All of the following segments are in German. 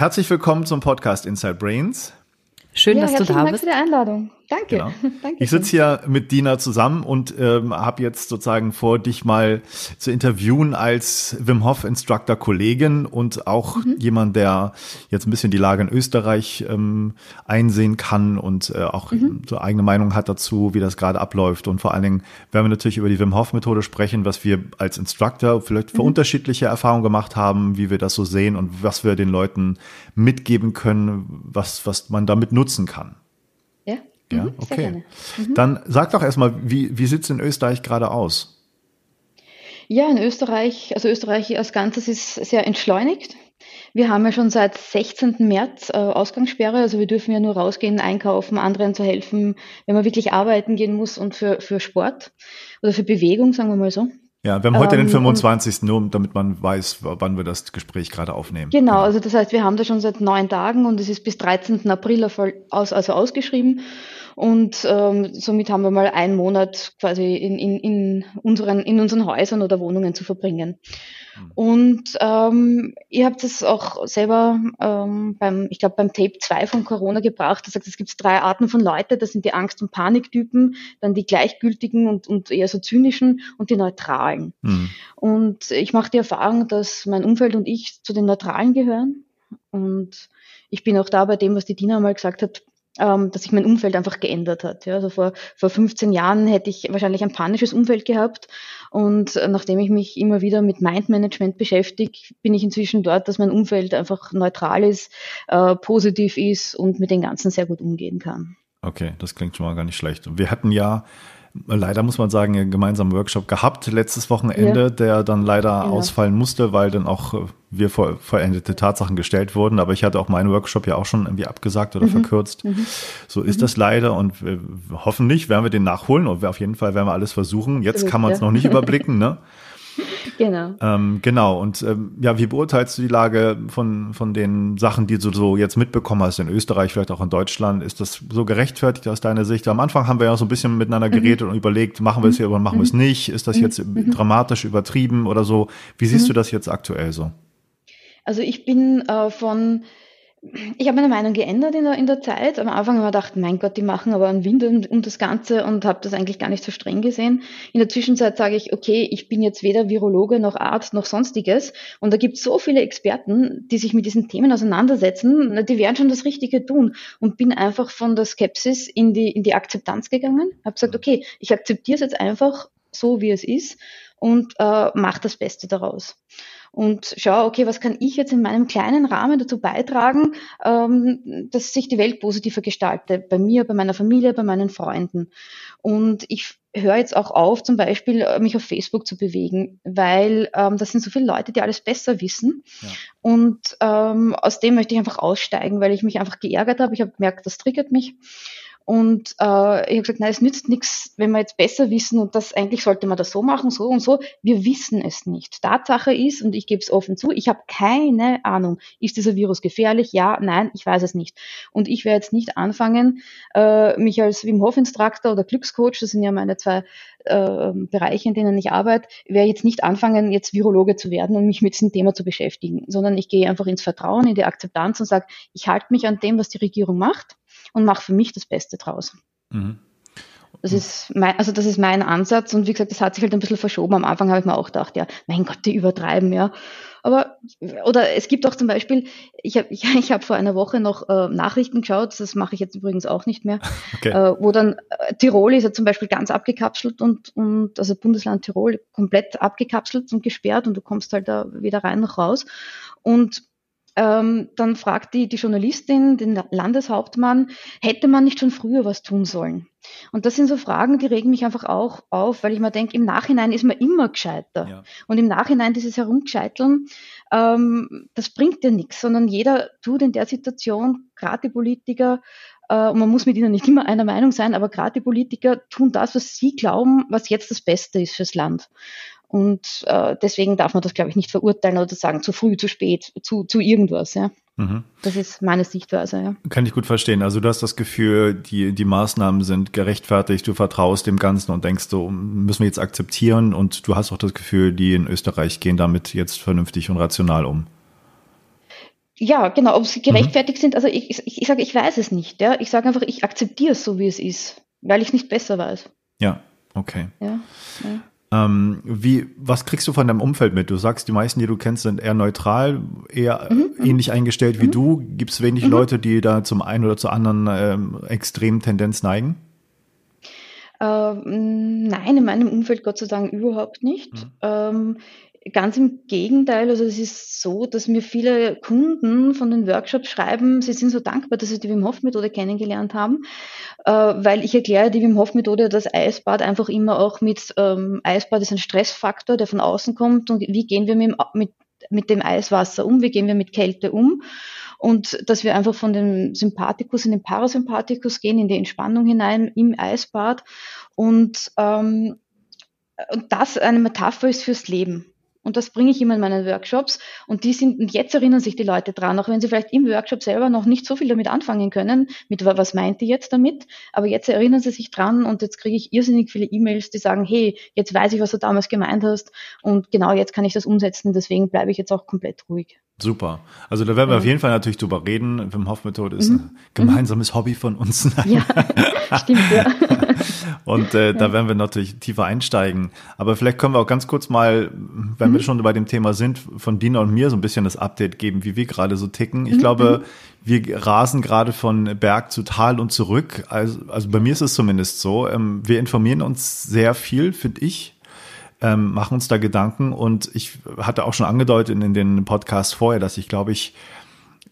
herzlich willkommen zum Podcast Inside Brains. Schön, ja, dass du da Dank bist. Danke für die Einladung. Danke. Genau. Danke ich sitze hier mit Dina zusammen und ähm, habe jetzt sozusagen vor, dich mal zu interviewen als Wim Hof Instructor Kollegin und auch mhm. jemand, der jetzt ein bisschen die Lage in Österreich ähm, einsehen kann und äh, auch mhm. so eigene Meinung hat dazu, wie das gerade abläuft. Und vor allen Dingen werden wir natürlich über die Wim Hof Methode sprechen, was wir als Instructor vielleicht für mhm. unterschiedliche Erfahrungen gemacht haben, wie wir das so sehen und was wir den Leuten mitgeben können, was, was man damit nutzen kann. Ja, mhm, okay. Mhm. Dann sag doch erstmal, wie, wie sieht es in Österreich gerade aus? Ja, in Österreich, also Österreich als Ganzes ist sehr entschleunigt. Wir haben ja schon seit 16. März äh, Ausgangssperre, also wir dürfen ja nur rausgehen, einkaufen, anderen zu helfen, wenn man wirklich arbeiten gehen muss und für, für Sport oder für Bewegung, sagen wir mal so. Ja, wir haben heute ähm, den 25. nur, damit man weiß, wann wir das Gespräch gerade aufnehmen. Genau, genau, also das heißt, wir haben das schon seit neun Tagen und es ist bis 13. April aus, also ausgeschrieben. Und ähm, somit haben wir mal einen Monat quasi in, in, in, unseren, in unseren Häusern oder Wohnungen zu verbringen. Mhm. Und ähm, ihr habt es auch selber ähm, beim, ich glaube, beim Tape 2 von Corona gebracht. Das sagt, es gibt drei Arten von Leute. Das sind die Angst- und Paniktypen, dann die gleichgültigen und, und eher so zynischen und die neutralen. Mhm. Und ich mache die Erfahrung, dass mein Umfeld und ich zu den Neutralen gehören. Und ich bin auch da bei dem, was die Dina mal gesagt hat, ähm, dass sich mein Umfeld einfach geändert hat. Ja, also vor, vor 15 Jahren hätte ich wahrscheinlich ein panisches Umfeld gehabt. Und nachdem ich mich immer wieder mit Mindmanagement beschäftige, bin ich inzwischen dort, dass mein Umfeld einfach neutral ist, äh, positiv ist und mit den Ganzen sehr gut umgehen kann. Okay, das klingt schon mal gar nicht schlecht. Und wir hatten ja leider muss man sagen, einen gemeinsamen Workshop gehabt letztes Wochenende, ja. der dann leider ja. ausfallen musste, weil dann auch äh, wir vor vollendete Tatsachen gestellt wurden. Aber ich hatte auch meinen Workshop ja auch schon irgendwie abgesagt oder mhm. verkürzt. Mhm. So ist mhm. das leider und wir, hoffentlich werden wir den nachholen und wir auf jeden Fall werden wir alles versuchen. Jetzt kann man es noch nicht überblicken, ne? Genau. Ähm, genau. Und ähm, ja, wie beurteilst du die Lage von, von den Sachen, die du so jetzt mitbekommen hast in Österreich, vielleicht auch in Deutschland? Ist das so gerechtfertigt aus deiner Sicht? Am Anfang haben wir ja so ein bisschen miteinander mhm. geredet mhm. und überlegt, machen wir es hier oder machen mhm. wir es nicht? Ist das mhm. jetzt mhm. dramatisch übertrieben oder so? Wie siehst du das jetzt aktuell so? Also ich bin äh, von ich habe meine Meinung geändert in der, in der Zeit. Am Anfang habe ich gedacht, mein Gott, die machen aber einen Wind um, um das Ganze und habe das eigentlich gar nicht so streng gesehen. In der Zwischenzeit sage ich, okay, ich bin jetzt weder Virologe noch Arzt noch sonstiges. Und da gibt es so viele Experten, die sich mit diesen Themen auseinandersetzen, die werden schon das Richtige tun. Und bin einfach von der Skepsis in die, in die Akzeptanz gegangen. Habe gesagt, okay, ich akzeptiere es jetzt einfach so, wie es ist und äh, mache das Beste daraus und schaue, okay, was kann ich jetzt in meinem kleinen Rahmen dazu beitragen, ähm, dass sich die Welt positiver gestaltet, bei mir, bei meiner Familie, bei meinen Freunden. Und ich höre jetzt auch auf, zum Beispiel äh, mich auf Facebook zu bewegen, weil ähm, das sind so viele Leute, die alles besser wissen. Ja. Und ähm, aus dem möchte ich einfach aussteigen, weil ich mich einfach geärgert habe. Ich habe gemerkt, das triggert mich. Und äh, ich habe gesagt, nein, es nützt nichts, wenn wir jetzt besser wissen und das eigentlich sollte man das so machen, so und so. Wir wissen es nicht. Tatsache ist, und ich gebe es offen zu, ich habe keine Ahnung, ist dieser Virus gefährlich? Ja, nein, ich weiß es nicht. Und ich werde jetzt nicht anfangen, äh, mich als Wim Hof Instructor oder Glückscoach, das sind ja meine zwei äh, Bereiche, in denen ich arbeite, werde jetzt nicht anfangen, jetzt Virologe zu werden und mich mit diesem Thema zu beschäftigen, sondern ich gehe einfach ins Vertrauen, in die Akzeptanz und sage, ich halte mich an dem, was die Regierung macht und mache für mich das Beste draus. Mhm. Das ist mein, also das ist mein Ansatz und wie gesagt, das hat sich halt ein bisschen verschoben. Am Anfang habe ich mir auch gedacht, ja, mein Gott, die übertreiben, ja. Aber, oder es gibt auch zum Beispiel, ich habe ich, ich hab vor einer Woche noch äh, Nachrichten geschaut, das mache ich jetzt übrigens auch nicht mehr, okay. äh, wo dann äh, Tirol ist ja zum Beispiel ganz abgekapselt und, und also Bundesland Tirol komplett abgekapselt und gesperrt und du kommst halt da weder rein noch raus. Und ähm, dann fragt die, die Journalistin den Landeshauptmann, hätte man nicht schon früher was tun sollen? Und das sind so Fragen, die regen mich einfach auch auf, weil ich mir denke, im Nachhinein ist man immer gescheiter. Ja. Und im Nachhinein dieses Herumgescheiteln, ähm, das bringt dir nichts, sondern jeder tut in der Situation, gerade die Politiker, äh, und man muss mit ihnen nicht immer einer Meinung sein, aber gerade die Politiker tun das, was sie glauben, was jetzt das Beste ist fürs Land. Und äh, deswegen darf man das, glaube ich, nicht verurteilen oder sagen, zu früh, zu spät, zu, zu irgendwas. Ja. Mhm. Das ist meine Sichtweise. Ja. Kann ich gut verstehen. Also du hast das Gefühl, die, die Maßnahmen sind gerechtfertigt, du vertraust dem Ganzen und denkst, so müssen wir jetzt akzeptieren. Und du hast auch das Gefühl, die in Österreich gehen damit jetzt vernünftig und rational um. ja, genau, ob sie gerechtfertigt mhm. sind. Also ich, ich, ich sage, ich weiß es nicht. Ja? Ich sage einfach, ich akzeptiere es so, wie es ist, weil ich es nicht besser weiß. Ja, okay. Ja, ja. Ähm, wie, was kriegst du von deinem Umfeld mit? Du sagst, die meisten, die du kennst, sind eher neutral, eher mhm, mhm. ähnlich eingestellt wie mhm. du. Gibt es wenig mhm. Leute, die da zum einen oder zur anderen ähm, extremen Tendenz neigen? Ähm, nein, in meinem Umfeld Gott sei Dank überhaupt nicht. Mhm. Ähm, Ganz im Gegenteil, also es ist so, dass mir viele Kunden von den Workshops schreiben, sie sind so dankbar, dass sie die Wim Hof Methode kennengelernt haben, äh, weil ich erkläre die Wim Hof Methode, das Eisbad einfach immer auch mit ähm, Eisbad ist ein Stressfaktor, der von außen kommt. Und wie gehen wir mit, mit, mit dem Eiswasser um, wie gehen wir mit Kälte um? Und dass wir einfach von dem Sympathikus in den Parasympathikus gehen, in die Entspannung hinein im Eisbad. Und ähm, und das eine Metapher ist fürs Leben. Und das bringe ich immer in meinen Workshops. Und die sind, und jetzt erinnern sich die Leute dran, auch wenn sie vielleicht im Workshop selber noch nicht so viel damit anfangen können, mit was meint die jetzt damit? Aber jetzt erinnern sie sich dran und jetzt kriege ich irrsinnig viele E-Mails, die sagen, hey, jetzt weiß ich, was du damals gemeint hast und genau jetzt kann ich das umsetzen, deswegen bleibe ich jetzt auch komplett ruhig. Super. Also da werden wir ja. auf jeden Fall natürlich drüber reden. Wim Hof Methode ist mhm. ein gemeinsames mhm. Hobby von uns. Ja, stimmt, ja. Und äh, da werden wir natürlich tiefer einsteigen. Aber vielleicht können wir auch ganz kurz mal, wenn mhm. wir schon bei dem Thema sind, von Dina und mir so ein bisschen das Update geben, wie wir gerade so ticken. Ich mhm. glaube, wir rasen gerade von Berg zu Tal und zurück. Also, also bei mir ist es zumindest so. Ähm, wir informieren uns sehr viel, finde ich ähm, machen uns da Gedanken und ich hatte auch schon angedeutet in, in den Podcasts vorher, dass ich glaube ich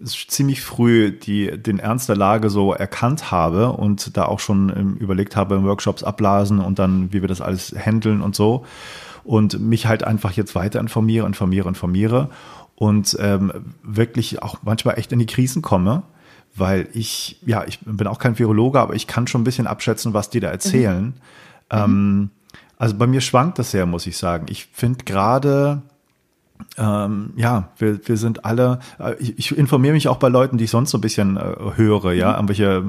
ziemlich früh die, den Ernst der Lage so erkannt habe und da auch schon ähm, überlegt habe, Workshops abblasen und dann, wie wir das alles handeln und so. Und mich halt einfach jetzt weiter informiere, informiere, informiere und ähm, wirklich auch manchmal echt in die Krisen komme, weil ich, ja, ich bin auch kein Virologe, aber ich kann schon ein bisschen abschätzen, was die da erzählen. Mhm. Ähm, also bei mir schwankt das sehr, muss ich sagen. Ich finde gerade, ähm, ja, wir, wir sind alle, äh, ich, ich, informiere mich auch bei Leuten, die ich sonst so ein bisschen äh, höre, ja, mhm. irgendwelche äh,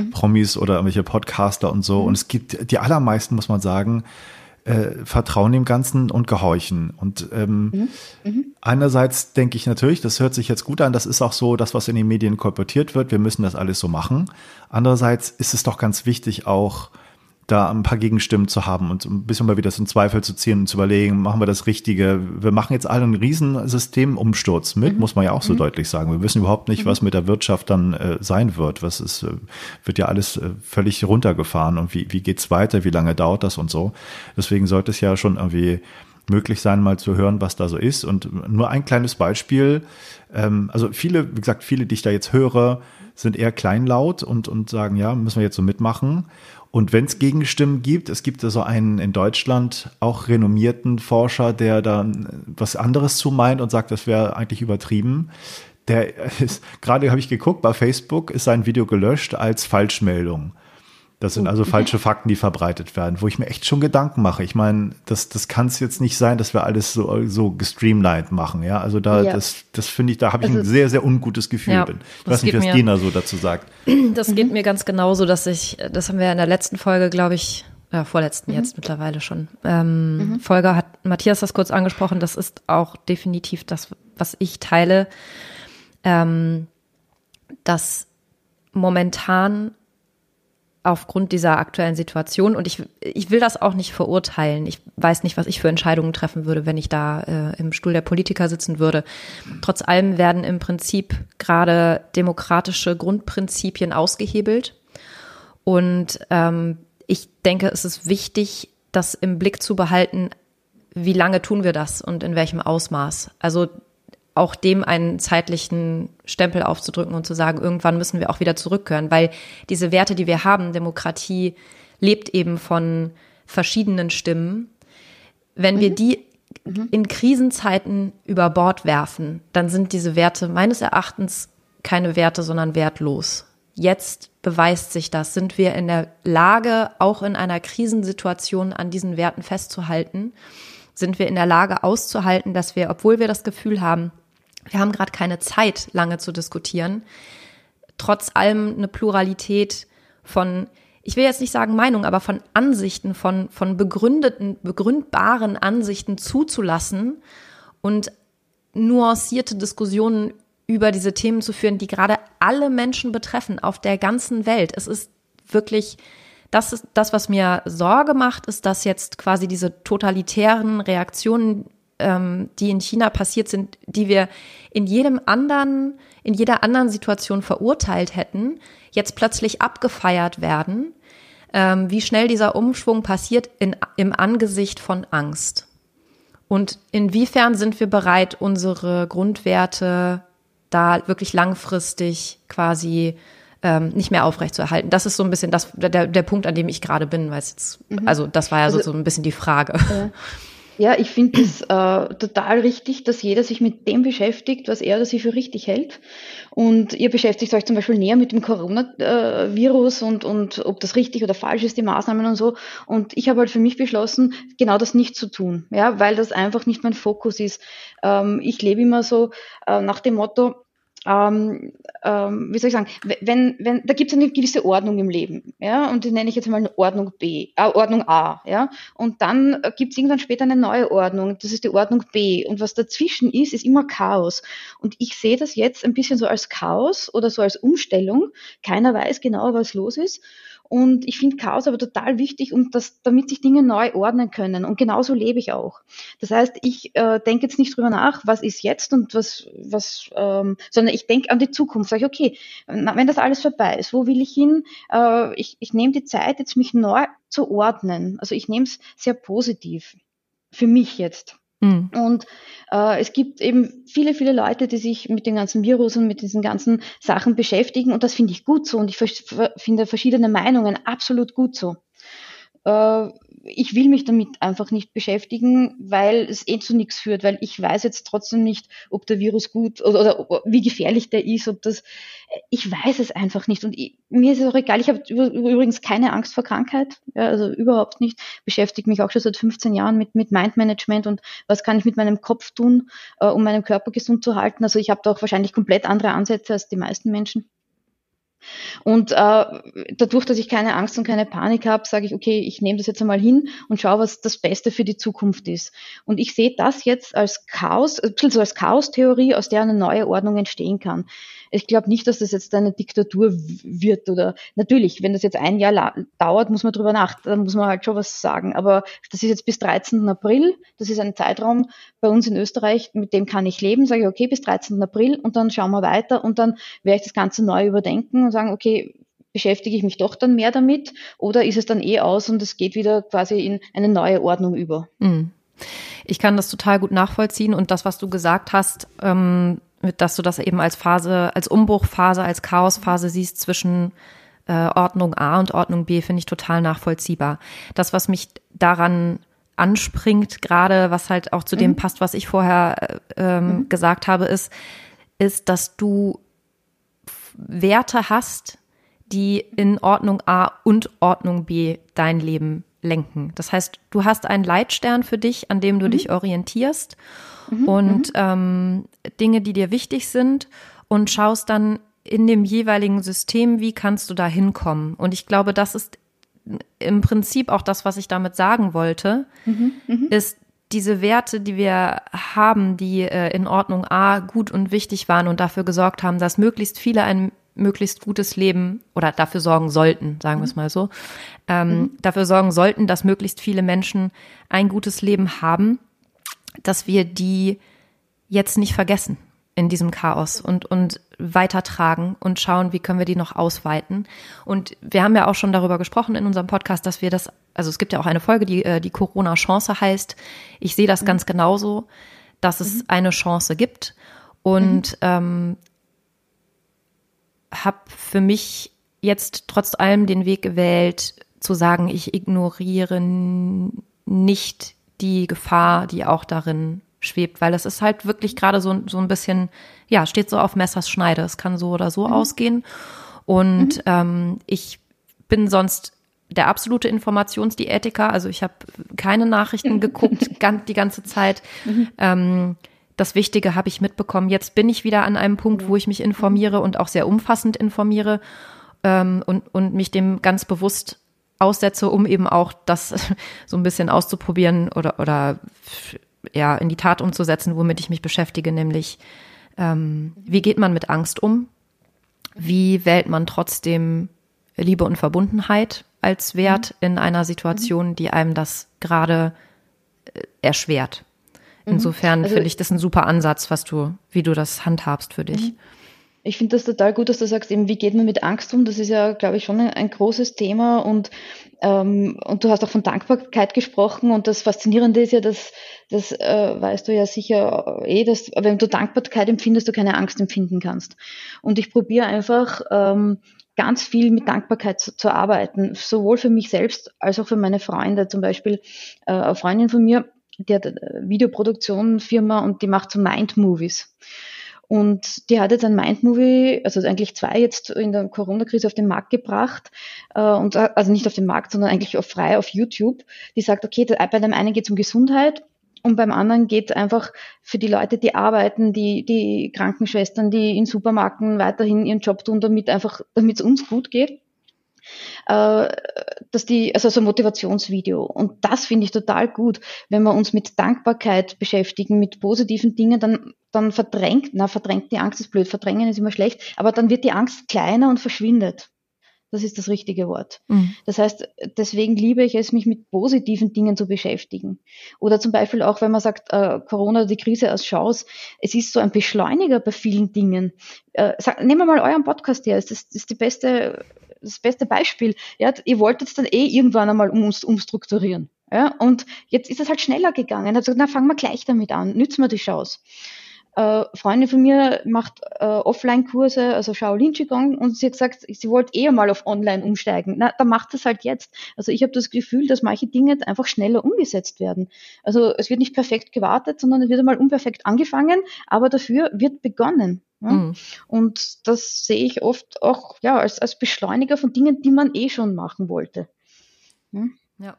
mhm. Promis oder irgendwelche Podcaster und so. Mhm. Und es gibt die allermeisten, muss man sagen, äh, vertrauen dem Ganzen und gehorchen. Und ähm, mhm. Mhm. einerseits denke ich natürlich, das hört sich jetzt gut an, das ist auch so das, was in den Medien kolportiert wird, wir müssen das alles so machen. Andererseits ist es doch ganz wichtig auch, da ein paar Gegenstimmen zu haben und ein bisschen mal wieder so in Zweifel zu ziehen und zu überlegen, machen wir das Richtige. Wir machen jetzt alle einen riesen Systemumsturz mit, mhm. muss man ja auch so mhm. deutlich sagen. Wir wissen überhaupt nicht, mhm. was mit der Wirtschaft dann äh, sein wird. Was ist, äh, wird ja alles äh, völlig runtergefahren und wie, wie geht's weiter, wie lange dauert das und so. Deswegen sollte es ja schon irgendwie möglich sein, mal zu hören, was da so ist. Und nur ein kleines Beispiel. Ähm, also viele, wie gesagt, viele, die ich da jetzt höre, sind eher kleinlaut und, und sagen, ja, müssen wir jetzt so mitmachen. Und wenn es Gegenstimmen gibt, es gibt also einen in Deutschland auch renommierten Forscher, der dann was anderes zu meint und sagt, das wäre eigentlich übertrieben. Der ist, gerade habe ich geguckt, bei Facebook ist sein Video gelöscht als Falschmeldung. Das sind also falsche Fakten, die verbreitet werden, wo ich mir echt schon Gedanken mache. Ich meine, das, das kann es jetzt nicht sein, dass wir alles so, so gestreamlined machen. Ja, also da, ja. das, das finde ich, da habe ich also, ein sehr, sehr ungutes Gefühl. Ja, ich weiß nicht, was mir, Dina so dazu sagt. Das mhm. geht mir ganz genauso, dass ich, das haben wir in der letzten Folge, glaube ich, ja, vorletzten mhm. jetzt mittlerweile schon. Ähm, mhm. Folge hat Matthias das kurz angesprochen. Das ist auch definitiv das, was ich teile, ähm, dass momentan aufgrund dieser aktuellen Situation. Und ich, ich will das auch nicht verurteilen. Ich weiß nicht, was ich für Entscheidungen treffen würde, wenn ich da äh, im Stuhl der Politiker sitzen würde. Trotz allem werden im Prinzip gerade demokratische Grundprinzipien ausgehebelt. Und ähm, ich denke, es ist wichtig, das im Blick zu behalten, wie lange tun wir das und in welchem Ausmaß. Also auch dem einen zeitlichen Stempel aufzudrücken und zu sagen, irgendwann müssen wir auch wieder zurückkehren, weil diese Werte, die wir haben, Demokratie lebt eben von verschiedenen Stimmen. Wenn mhm. wir die mhm. in Krisenzeiten über Bord werfen, dann sind diese Werte meines Erachtens keine Werte, sondern wertlos. Jetzt beweist sich das. Sind wir in der Lage, auch in einer Krisensituation an diesen Werten festzuhalten? Sind wir in der Lage auszuhalten, dass wir, obwohl wir das Gefühl haben, wir haben gerade keine Zeit, lange zu diskutieren. Trotz allem eine Pluralität von, ich will jetzt nicht sagen Meinung, aber von Ansichten, von, von begründeten, begründbaren Ansichten zuzulassen und nuancierte Diskussionen über diese Themen zu führen, die gerade alle Menschen betreffen auf der ganzen Welt. Es ist wirklich, das ist das, was mir Sorge macht, ist, dass jetzt quasi diese totalitären Reaktionen, ähm, die in China passiert sind, die wir in jedem anderen, in jeder anderen Situation verurteilt hätten, jetzt plötzlich abgefeiert werden. Ähm, wie schnell dieser Umschwung passiert in, im Angesicht von Angst. Und inwiefern sind wir bereit, unsere Grundwerte da wirklich langfristig quasi ähm, nicht mehr aufrechtzuerhalten. Das ist so ein bisschen das, der, der Punkt, an dem ich gerade bin, weil es jetzt, mhm. also das war ja also, so, so ein bisschen die Frage. Ja. Ja, ich finde es äh, total richtig, dass jeder sich mit dem beschäftigt, was er oder sie für richtig hält. Und ihr beschäftigt euch zum Beispiel näher mit dem Coronavirus und, und ob das richtig oder falsch ist, die Maßnahmen und so. Und ich habe halt für mich beschlossen, genau das nicht zu tun, ja, weil das einfach nicht mein Fokus ist. Ähm, ich lebe immer so äh, nach dem Motto, ähm, ähm, wie soll ich sagen, wenn, wenn, da gibt es eine gewisse Ordnung im Leben, ja, und die nenne ich jetzt mal Ordnung B, äh, Ordnung A, ja, und dann äh, gibt es irgendwann später eine neue Ordnung, das ist die Ordnung B, und was dazwischen ist, ist immer Chaos. Und ich sehe das jetzt ein bisschen so als Chaos oder so als Umstellung. Keiner weiß genau, was los ist. Und ich finde Chaos aber total wichtig, um das, damit sich Dinge neu ordnen können. Und genauso lebe ich auch. Das heißt, ich äh, denke jetzt nicht drüber nach, was ist jetzt und was, was, ähm, sondern ich denke an die Zukunft. Sage ich, okay, wenn das alles vorbei ist, wo will ich hin? Äh, ich ich nehme die Zeit, jetzt mich neu zu ordnen. Also ich nehme es sehr positiv. Für mich jetzt. Mhm. Und äh, es gibt eben viele, viele Leute, die sich mit dem ganzen Virus und mit diesen ganzen Sachen beschäftigen und das finde ich gut so und ich finde verschiedene Meinungen absolut gut so. Äh, ich will mich damit einfach nicht beschäftigen, weil es eh zu nichts führt, weil ich weiß jetzt trotzdem nicht, ob der Virus gut oder, oder wie gefährlich der ist, ob das, ich weiß es einfach nicht. Und ich, mir ist es auch egal, ich habe übrigens keine Angst vor Krankheit, ja, also überhaupt nicht, beschäftige mich auch schon seit 15 Jahren mit, mit Mindmanagement und was kann ich mit meinem Kopf tun, äh, um meinen Körper gesund zu halten, also ich habe da auch wahrscheinlich komplett andere Ansätze als die meisten Menschen. Und äh, dadurch, dass ich keine Angst und keine Panik habe, sage ich, okay, ich nehme das jetzt einmal hin und schaue, was das Beste für die Zukunft ist. Und ich sehe das jetzt als Chaos, ein bisschen so als Chaos-Theorie, aus der eine neue Ordnung entstehen kann ich glaube nicht, dass das jetzt eine Diktatur wird oder natürlich, wenn das jetzt ein Jahr dauert, muss man drüber nach, dann muss man halt schon was sagen. Aber das ist jetzt bis 13. April, das ist ein Zeitraum bei uns in Österreich, mit dem kann ich leben, sage ich, okay, bis 13. April und dann schauen wir weiter und dann werde ich das Ganze neu überdenken und sagen, okay, beschäftige ich mich doch dann mehr damit oder ist es dann eh aus und es geht wieder quasi in eine neue Ordnung über? Mhm. Ich kann das total gut nachvollziehen und das, was du gesagt hast, ähm, dass du das eben als Phase, als Umbruchphase, als Chaosphase siehst zwischen äh, Ordnung A und Ordnung B, finde ich total nachvollziehbar. Das, was mich daran anspringt, gerade was halt auch zu mhm. dem passt, was ich vorher äh, ähm, mhm. gesagt habe, ist, ist, dass du Werte hast, die in Ordnung A und Ordnung B dein Leben lenken. Das heißt, du hast einen Leitstern für dich, an dem du mhm. dich orientierst mhm, und mhm. ähm, Dinge, die dir wichtig sind und schaust dann in dem jeweiligen System, wie kannst du da hinkommen. Und ich glaube, das ist im Prinzip auch das, was ich damit sagen wollte, mhm, mhm. ist diese Werte, die wir haben, die äh, in Ordnung A gut und wichtig waren und dafür gesorgt haben, dass möglichst viele ein möglichst gutes Leben oder dafür sorgen sollten, sagen wir es mhm. mal so, ähm, mhm. dafür sorgen sollten, dass möglichst viele Menschen ein gutes Leben haben, dass wir die jetzt nicht vergessen in diesem Chaos und, und weitertragen und schauen, wie können wir die noch ausweiten. Und wir haben ja auch schon darüber gesprochen in unserem Podcast, dass wir das, also es gibt ja auch eine Folge, die, äh, die Corona-Chance heißt. Ich sehe das mhm. ganz genauso, dass es mhm. eine Chance gibt. Und mhm. ähm, habe für mich jetzt trotz allem den Weg gewählt, zu sagen, ich ignoriere nicht die Gefahr, die auch darin schwebt, weil es ist halt wirklich gerade so, so ein bisschen, ja, steht so auf Messers Schneide. Es kann so oder so mhm. ausgehen. Und mhm. ähm, ich bin sonst der absolute Informationsdiätiker. Also ich habe keine Nachrichten geguckt die ganze Zeit. Mhm. Ähm, das Wichtige habe ich mitbekommen. Jetzt bin ich wieder an einem Punkt, wo ich mich informiere und auch sehr umfassend informiere ähm, und, und mich dem ganz bewusst aussetze, um eben auch das so ein bisschen auszuprobieren oder, oder ja, in die Tat umzusetzen, womit ich mich beschäftige, nämlich Ähm, wie geht man mit Angst um? Wie wählt man trotzdem Liebe und Verbundenheit als Wert mhm. in einer Situation, die einem das gerade äh, erschwert? Mhm. Insofern also, finde ich das ein super Ansatz, was du, wie du das handhabst für dich. Mhm. Ich finde das total gut, dass du sagst, eben, wie geht man mit Angst um? Das ist ja, glaube ich, schon ein, ein großes Thema und, ähm, und du hast auch von Dankbarkeit gesprochen und das Faszinierende ist ja, dass, das äh, weißt du ja sicher eh, dass wenn du Dankbarkeit empfindest, du keine Angst empfinden kannst. Und ich probiere einfach, ähm, ganz viel mit Dankbarkeit zu, zu, arbeiten, sowohl für mich selbst als auch für meine Freunde. Zum Beispiel äh, eine Freundin von mir, die hat eine Videoproduktionfirma und die macht so Mind-Movies. Und die hat jetzt ein Mindmovie, also eigentlich zwei jetzt in der Corona-Krise auf den Markt gebracht. Äh, und, also nicht auf den Markt, sondern eigentlich auch frei auf YouTube. Die sagt, okay, bei dem einen geht es um Gesundheit und beim anderen geht es einfach für die Leute, die arbeiten, die, die Krankenschwestern, die in Supermärkten weiterhin ihren Job tun, damit einfach, damit es uns gut geht äh, dass die, also so ein Motivationsvideo. Und das finde ich total gut. Wenn wir uns mit Dankbarkeit beschäftigen, mit positiven Dingen, dann, dann verdrängt, na, verdrängt die Angst ist blöd, verdrängen ist immer schlecht, aber dann wird die Angst kleiner und verschwindet. Das ist das richtige Wort. Mhm. Das heißt, deswegen liebe ich es, mich mit positiven Dingen zu beschäftigen. Oder zum Beispiel auch, wenn man sagt, äh, Corona, die Krise als Chance, es ist so ein Beschleuniger bei vielen Dingen. Äh, sag, nehmen wir mal euren Podcast her, das ist, das ist die beste das beste Beispiel. Ja, ihr wolltet es dann eh irgendwann einmal um, umstrukturieren. Ja, und jetzt ist es halt schneller gegangen. Also, na, fangen wir gleich damit an. Nützen wir die Chance. Äh, Freundin von mir macht äh, Offline-Kurse, also Shaolin Qigong, und sie hat gesagt, sie wollte eher mal auf Online umsteigen. Na, dann macht es halt jetzt. Also ich habe das Gefühl, dass manche Dinge einfach schneller umgesetzt werden. Also es wird nicht perfekt gewartet, sondern es wird einmal unperfekt angefangen, aber dafür wird begonnen. Ja? Mhm. Und das sehe ich oft auch ja, als, als Beschleuniger von Dingen, die man eh schon machen wollte. Ja. ja.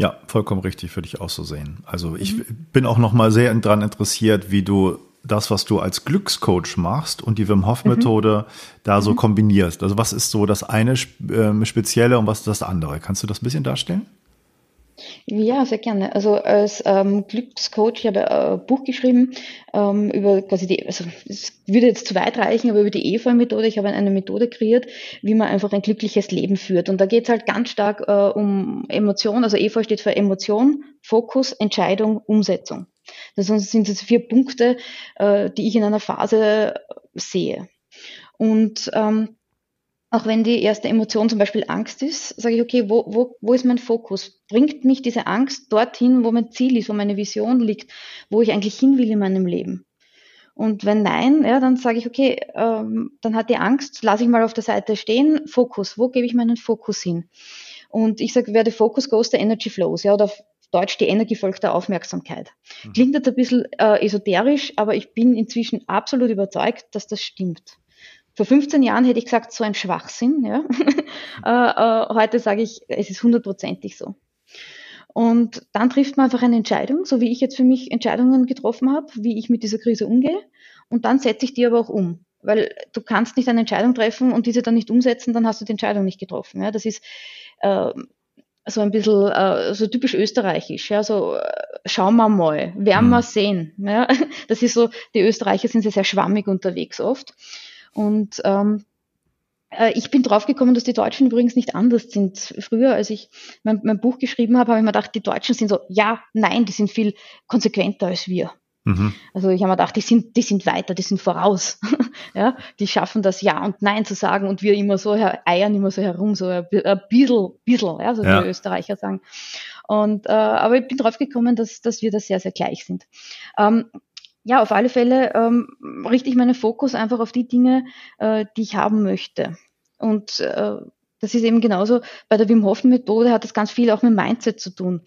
Ja, vollkommen richtig, würde ich auch so sehen. Also ich mhm. bin auch noch mal sehr daran interessiert, wie du das, was du als Glückscoach machst und die Wim Hof Methode mhm. da so mhm. kombinierst. Also was ist so das eine äh, Spezielle und was ist das andere? Kannst du das ein bisschen darstellen? Ja, sehr gerne. Also als ähm, Glückscoach, ich habe ein äh, Buch geschrieben ähm, über quasi die, also es würde jetzt zu weit reichen, aber über die EFA-Methode. Ich habe eine Methode kreiert, wie man einfach ein glückliches Leben führt. Und da geht es halt ganz stark äh, um Emotion. Also EFA steht für Emotion, Fokus, Entscheidung, Umsetzung. Das sind jetzt vier Punkte, äh, die ich in einer Phase sehe. Und ähm, auch wenn die erste Emotion zum Beispiel Angst ist, sage ich, okay, wo, wo, wo ist mein Fokus? Bringt mich diese Angst dorthin, wo mein Ziel ist, wo meine Vision liegt, wo ich eigentlich hin will in meinem Leben? Und wenn nein, ja, dann sage ich, okay, ähm, dann hat die Angst, lasse ich mal auf der Seite stehen, Fokus, wo gebe ich meinen Fokus hin? Und ich sage, wer der Fokus goes, the energy flows, ja, oder auf Deutsch die Energie folgt der Aufmerksamkeit. Mhm. Klingt jetzt ein bisschen äh, esoterisch, aber ich bin inzwischen absolut überzeugt, dass das stimmt. Vor 15 Jahren hätte ich gesagt, so ein Schwachsinn. Ja? äh, äh, heute sage ich, es ist hundertprozentig so. Und dann trifft man einfach eine Entscheidung, so wie ich jetzt für mich Entscheidungen getroffen habe, wie ich mit dieser Krise umgehe. Und dann setze ich die aber auch um. Weil du kannst nicht eine Entscheidung treffen und diese dann nicht umsetzen, dann hast du die Entscheidung nicht getroffen. Ja? Das ist äh, so ein bisschen äh, so typisch österreichisch. Ja? So, äh, schauen wir mal, werden mhm. wir sehen. Ja? Das ist so, die Österreicher sind sehr, sehr schwammig unterwegs oft. Und ähm, äh, ich bin draufgekommen, dass die Deutschen übrigens nicht anders sind. Früher, als ich mein, mein Buch geschrieben habe, habe ich mir gedacht, die Deutschen sind so, ja, nein, die sind viel konsequenter als wir. Mhm. Also ich habe mir gedacht, die sind, die sind weiter, die sind voraus. ja, die schaffen das Ja und Nein zu sagen und wir immer so eiern immer so herum, so ein bisschen, bisschen, ja, so ja. die Österreicher sagen. Und, äh, aber ich bin draufgekommen, dass, dass wir da sehr, sehr gleich sind. Ähm, ja, auf alle Fälle ähm, richte ich meinen Fokus einfach auf die Dinge, äh, die ich haben möchte. Und äh, das ist eben genauso bei der Wim Hof Methode hat das ganz viel auch mit Mindset zu tun.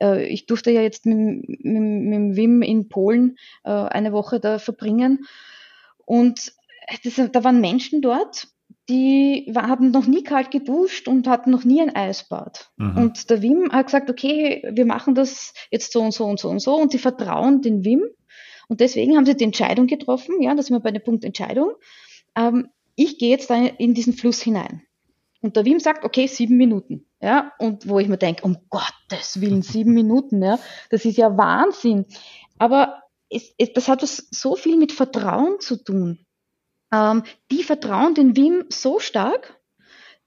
Äh, ich durfte ja jetzt mit, mit, mit Wim in Polen äh, eine Woche da verbringen und das, da waren Menschen dort, die war, haben noch nie kalt geduscht und hatten noch nie ein Eisbad. Mhm. Und der Wim hat gesagt, okay, wir machen das jetzt so und so und so und so und sie vertrauen den Wim und deswegen haben sie die Entscheidung getroffen, ja, das sind wir bei dem Punkt Entscheidung. Ähm, ich gehe jetzt da in diesen Fluss hinein. Und der Wim sagt, okay, sieben Minuten. Ja, und wo ich mir denke, um Gottes Willen, sieben Minuten, ja, das ist ja Wahnsinn. Aber es, es, das hat so viel mit Vertrauen zu tun. Ähm, die vertrauen den Wim so stark,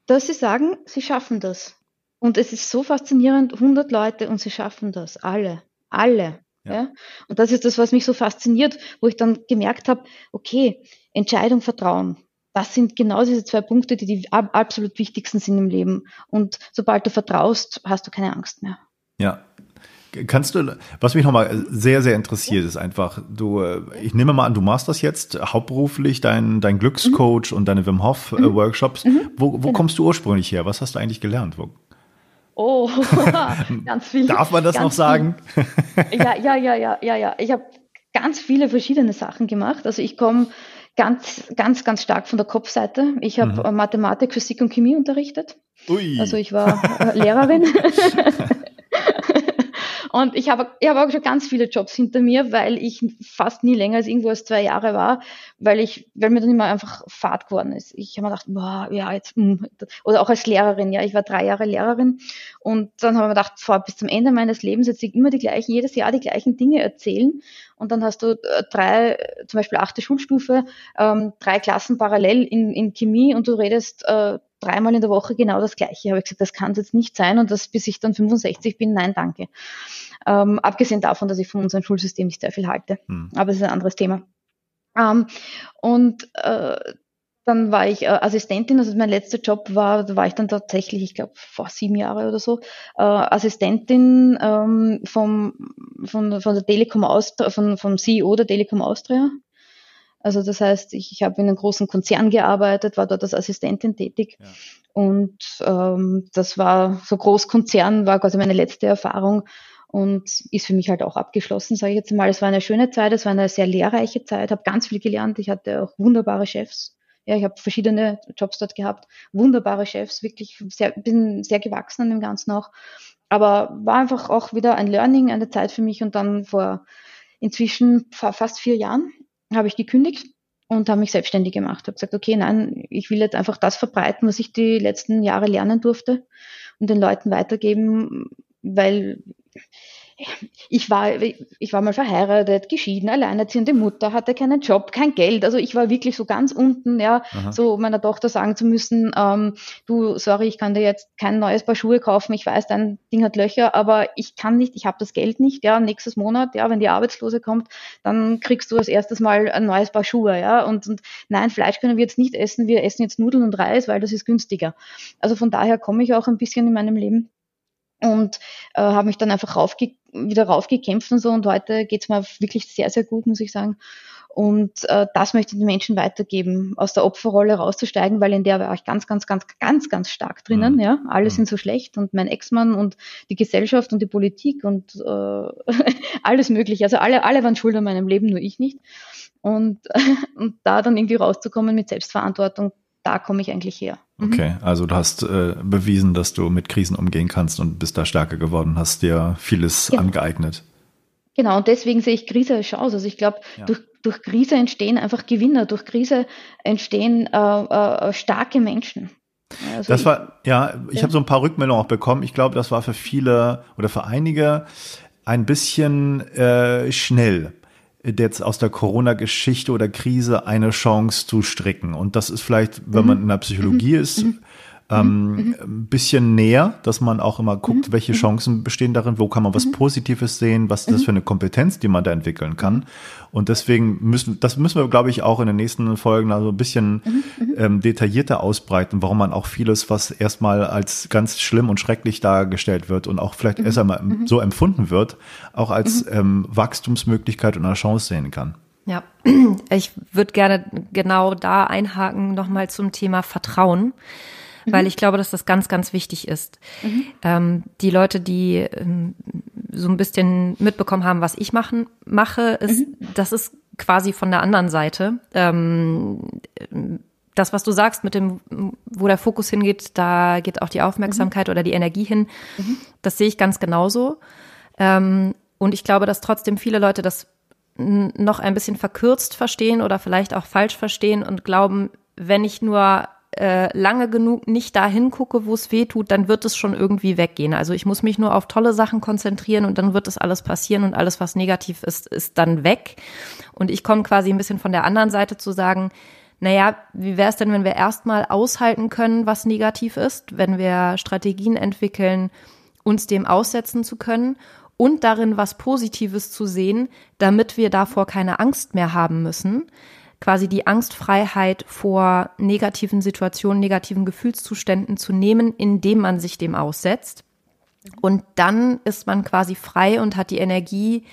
dass sie sagen, sie schaffen das. Und es ist so faszinierend, 100 Leute und sie schaffen das, alle, alle. Ja. ja. Und das ist das, was mich so fasziniert, wo ich dann gemerkt habe, okay, Entscheidung, Vertrauen. Das sind genau diese zwei Punkte, die die absolut wichtigsten sind im Leben. Und sobald du vertraust, hast du keine Angst mehr. Ja, Kannst du, was mich nochmal sehr, sehr interessiert, ist einfach, du, äh, ich nehme mal an, du machst das jetzt hauptberuflich, dein, dein Glückscoach mhm. und deine Wim Hof äh, mhm. Workshops. Mhm. Wo, wo genau. kommst du ursprünglich her? Was hast du eigentlich gelernt? Wo? Oh, ganz viel. Darf man das noch sagen? ja, ja, ja, ja, ja, ja. Ich habe ganz viele verschiedene Sachen gemacht. Also ich komme ganz, ganz, ganz stark von der Kopfseite. Ich habe mhm. Mathematik, Physik und Chemie unterrichtet. Ui. Also ich war äh, Lehrerin. Und ich habe, ich habe auch schon ganz viele Jobs hinter mir, weil ich fast nie länger als irgendwo als zwei Jahre war, weil ich, weil mir dann immer einfach Fahrt geworden ist. Ich habe mir gedacht, boah, ja, jetzt, hm, oder auch als Lehrerin, ja, ich war drei Jahre Lehrerin und dann habe ich mir gedacht, vor, bis zum Ende meines Lebens jetzt immer die gleichen, jedes Jahr die gleichen Dinge erzählen und dann hast du äh, drei, zum Beispiel achte Schulstufe, ähm, drei Klassen parallel in, in Chemie und du redest äh, dreimal in der Woche genau das Gleiche. Habe ich gesagt, das kann es jetzt nicht sein und das bis ich dann 65 bin, nein, danke. Ähm, abgesehen davon, dass ich von unserem Schulsystem nicht sehr viel halte. Hm. Aber das ist ein anderes Thema. Ähm, und äh, dann war ich äh, Assistentin, also mein letzter Job war, da war ich dann tatsächlich, ich glaube, vor sieben Jahre oder so, äh, Assistentin ähm, vom, von, von der Telekom Austria, von, vom CEO der Telekom Austria. Also das heißt, ich, ich habe in einem großen Konzern gearbeitet, war dort als Assistentin tätig. Ja. Und ähm, das war so Großkonzern, war quasi meine letzte Erfahrung und ist für mich halt auch abgeschlossen, sage ich jetzt mal. Es war eine schöne Zeit, es war eine sehr lehrreiche Zeit, habe ganz viel gelernt. Ich hatte auch wunderbare Chefs. Ja, ich habe verschiedene Jobs dort gehabt, wunderbare Chefs, wirklich sehr, bin sehr gewachsen an dem Ganzen auch. Aber war einfach auch wieder ein Learning, eine Zeit für mich und dann vor inzwischen fast vier Jahren habe ich gekündigt und habe mich selbstständig gemacht. Habe gesagt, okay, nein, ich will jetzt einfach das verbreiten, was ich die letzten Jahre lernen durfte und den Leuten weitergeben, weil ich war, ich war mal verheiratet, geschieden, alleinerziehende Mutter, hatte keinen Job, kein Geld. Also ich war wirklich so ganz unten, ja, Aha. so meiner Tochter sagen zu müssen, ähm, du, sorry, ich kann dir jetzt kein neues Paar Schuhe kaufen. Ich weiß, dein Ding hat Löcher, aber ich kann nicht, ich habe das Geld nicht. Ja, nächstes Monat, ja, wenn die Arbeitslose kommt, dann kriegst du als erstes mal ein neues Paar Schuhe, ja. Und, und nein, Fleisch können wir jetzt nicht essen. Wir essen jetzt Nudeln und Reis, weil das ist günstiger. Also von daher komme ich auch ein bisschen in meinem Leben und äh, habe mich dann einfach raufge wieder raufgekämpft und so und heute geht's mir wirklich sehr, sehr gut, muss ich sagen. Und äh, das möchte ich den Menschen weitergeben, aus der Opferrolle rauszusteigen, weil in der war ich ganz, ganz, ganz, ganz, ganz stark drinnen. Mhm. Ja, alle mhm. sind so schlecht und mein Ex-Mann und die Gesellschaft und die Politik und äh, alles Mögliche. Also alle, alle waren schuld an meinem Leben, nur ich nicht. Und, und da dann irgendwie rauszukommen mit Selbstverantwortung, da komme ich eigentlich her. Mhm. Okay, also du hast äh, bewiesen, dass du mit Krisen umgehen kannst und bist da stärker geworden, hast dir vieles genau. angeeignet. Genau, und deswegen sehe ich Krise als Chance. Also ich glaube, ja. durch, durch Krise entstehen einfach Gewinner, durch Krise entstehen äh, äh, starke Menschen. Also das war, ja, ich ja. habe so ein paar Rückmeldungen auch bekommen. Ich glaube, das war für viele oder für einige ein bisschen äh, schnell jetzt aus der Corona-Geschichte oder Krise eine Chance zu stricken. Und das ist vielleicht, wenn mhm. man in der Psychologie mhm. ist, mhm. Ähm, mhm. ein bisschen näher, dass man auch immer guckt, mhm. welche mhm. Chancen bestehen darin, wo kann man was Positives sehen, was ist das für eine Kompetenz, die man da entwickeln kann. Und deswegen müssen, das müssen wir, glaube ich, auch in den nächsten Folgen also ein bisschen ähm, detaillierter ausbreiten, warum man auch vieles, was erstmal als ganz schlimm und schrecklich dargestellt wird und auch vielleicht erst einmal so empfunden wird, auch als ähm, Wachstumsmöglichkeit und eine Chance sehen kann. Ja, ich würde gerne genau da einhaken, nochmal zum Thema Vertrauen weil mhm. ich glaube, dass das ganz, ganz wichtig ist. Mhm. Ähm, die Leute, die ähm, so ein bisschen mitbekommen haben, was ich machen, mache, ist, mhm. das ist quasi von der anderen Seite. Ähm, das, was du sagst mit dem, wo der Fokus hingeht, da geht auch die Aufmerksamkeit mhm. oder die Energie hin. Mhm. Das sehe ich ganz genauso. Ähm, und ich glaube, dass trotzdem viele Leute das noch ein bisschen verkürzt verstehen oder vielleicht auch falsch verstehen und glauben, wenn ich nur äh, lange genug nicht dahin gucke, wo es weh tut, dann wird es schon irgendwie weggehen. Also ich muss mich nur auf tolle Sachen konzentrieren und dann wird es alles passieren und alles, was negativ ist, ist dann weg. Und ich komme quasi ein bisschen von der anderen Seite zu sagen, naja, wie wäre es denn, wenn wir erstmal aushalten können, was negativ ist, wenn wir Strategien entwickeln, uns dem aussetzen zu können und darin was Positives zu sehen, damit wir davor keine Angst mehr haben müssen. Quasi die Angstfreiheit vor negativen Situationen, negativen Gefühlszuständen zu nehmen, indem man sich dem aussetzt. Und dann ist man quasi frei und hat die Energie,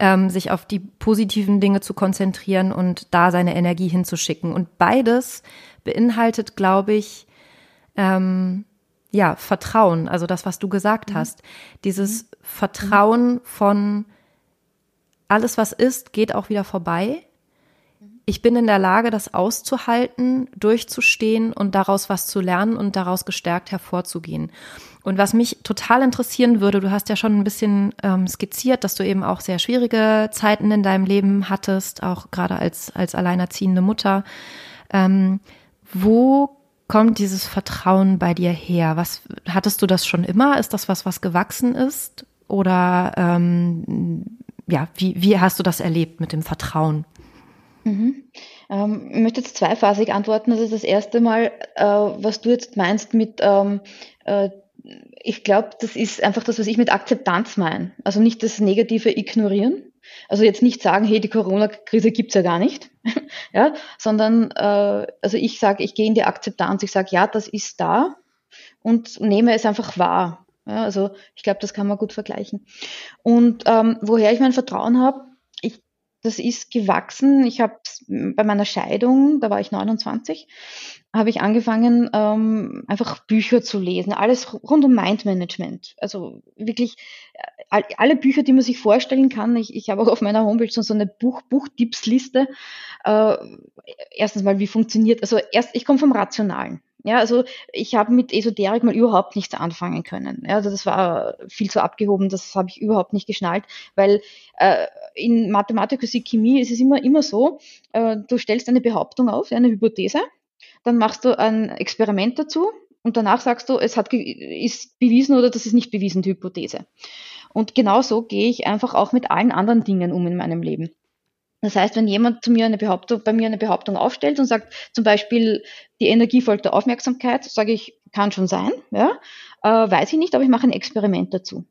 ähm, sich auf die positiven Dinge zu konzentrieren und da seine Energie hinzuschicken. Und beides beinhaltet, glaube ich, ähm, ja, Vertrauen, also das, was du gesagt mhm. hast. Dieses mhm. Vertrauen von alles, was ist, geht auch wieder vorbei. Ich bin in der Lage, das auszuhalten, durchzustehen und daraus was zu lernen und daraus gestärkt hervorzugehen. Und was mich total interessieren würde, du hast ja schon ein bisschen ähm, skizziert, dass du eben auch sehr schwierige Zeiten in deinem Leben hattest, auch gerade als, als alleinerziehende Mutter. Ähm, wo kommt dieses Vertrauen bei dir her? Was hattest du das schon immer? Ist das was, was gewachsen ist? Oder ähm, ja, wie, wie hast du das erlebt mit dem Vertrauen? Mhm. Ähm, ich möchte jetzt zweiphasig antworten. Ist das erste Mal, äh, was du jetzt meinst mit, ähm, äh, ich glaube, das ist einfach das, was ich mit Akzeptanz meine. Also nicht das Negative ignorieren, also jetzt nicht sagen, hey, die Corona-Krise gibt's ja gar nicht, ja, sondern äh, also ich sage, ich gehe in die Akzeptanz, ich sage, ja, das ist da und nehme es einfach wahr. Ja, also ich glaube, das kann man gut vergleichen. Und ähm, woher ich mein Vertrauen habe, das ist gewachsen. Ich habe bei meiner Scheidung, da war ich 29, habe ich angefangen, ähm, einfach Bücher zu lesen, alles rund um Mindmanagement. Also wirklich äh, alle Bücher, die man sich vorstellen kann. Ich, ich habe auch auf meiner Homepage so eine Buch, Buchtippsliste. Äh, erstens mal, wie funktioniert, also erst, ich komme vom Rationalen. Ja, also ich habe mit Esoterik mal überhaupt nichts anfangen können. Ja, also das war viel zu abgehoben, das habe ich überhaupt nicht geschnallt, weil äh, in Mathematik, Physik, Chemie ist es immer, immer so, äh, du stellst eine Behauptung auf, eine Hypothese, dann machst du ein Experiment dazu und danach sagst du, es hat ist bewiesen oder das ist nicht bewiesen, die Hypothese. Und genauso gehe ich einfach auch mit allen anderen Dingen um in meinem Leben. Das heißt, wenn jemand zu mir eine Behauptung, bei mir eine Behauptung aufstellt und sagt, zum Beispiel, die Energie folgt der Aufmerksamkeit, sage ich, kann schon sein, ja, äh, weiß ich nicht, aber ich mache ein Experiment dazu.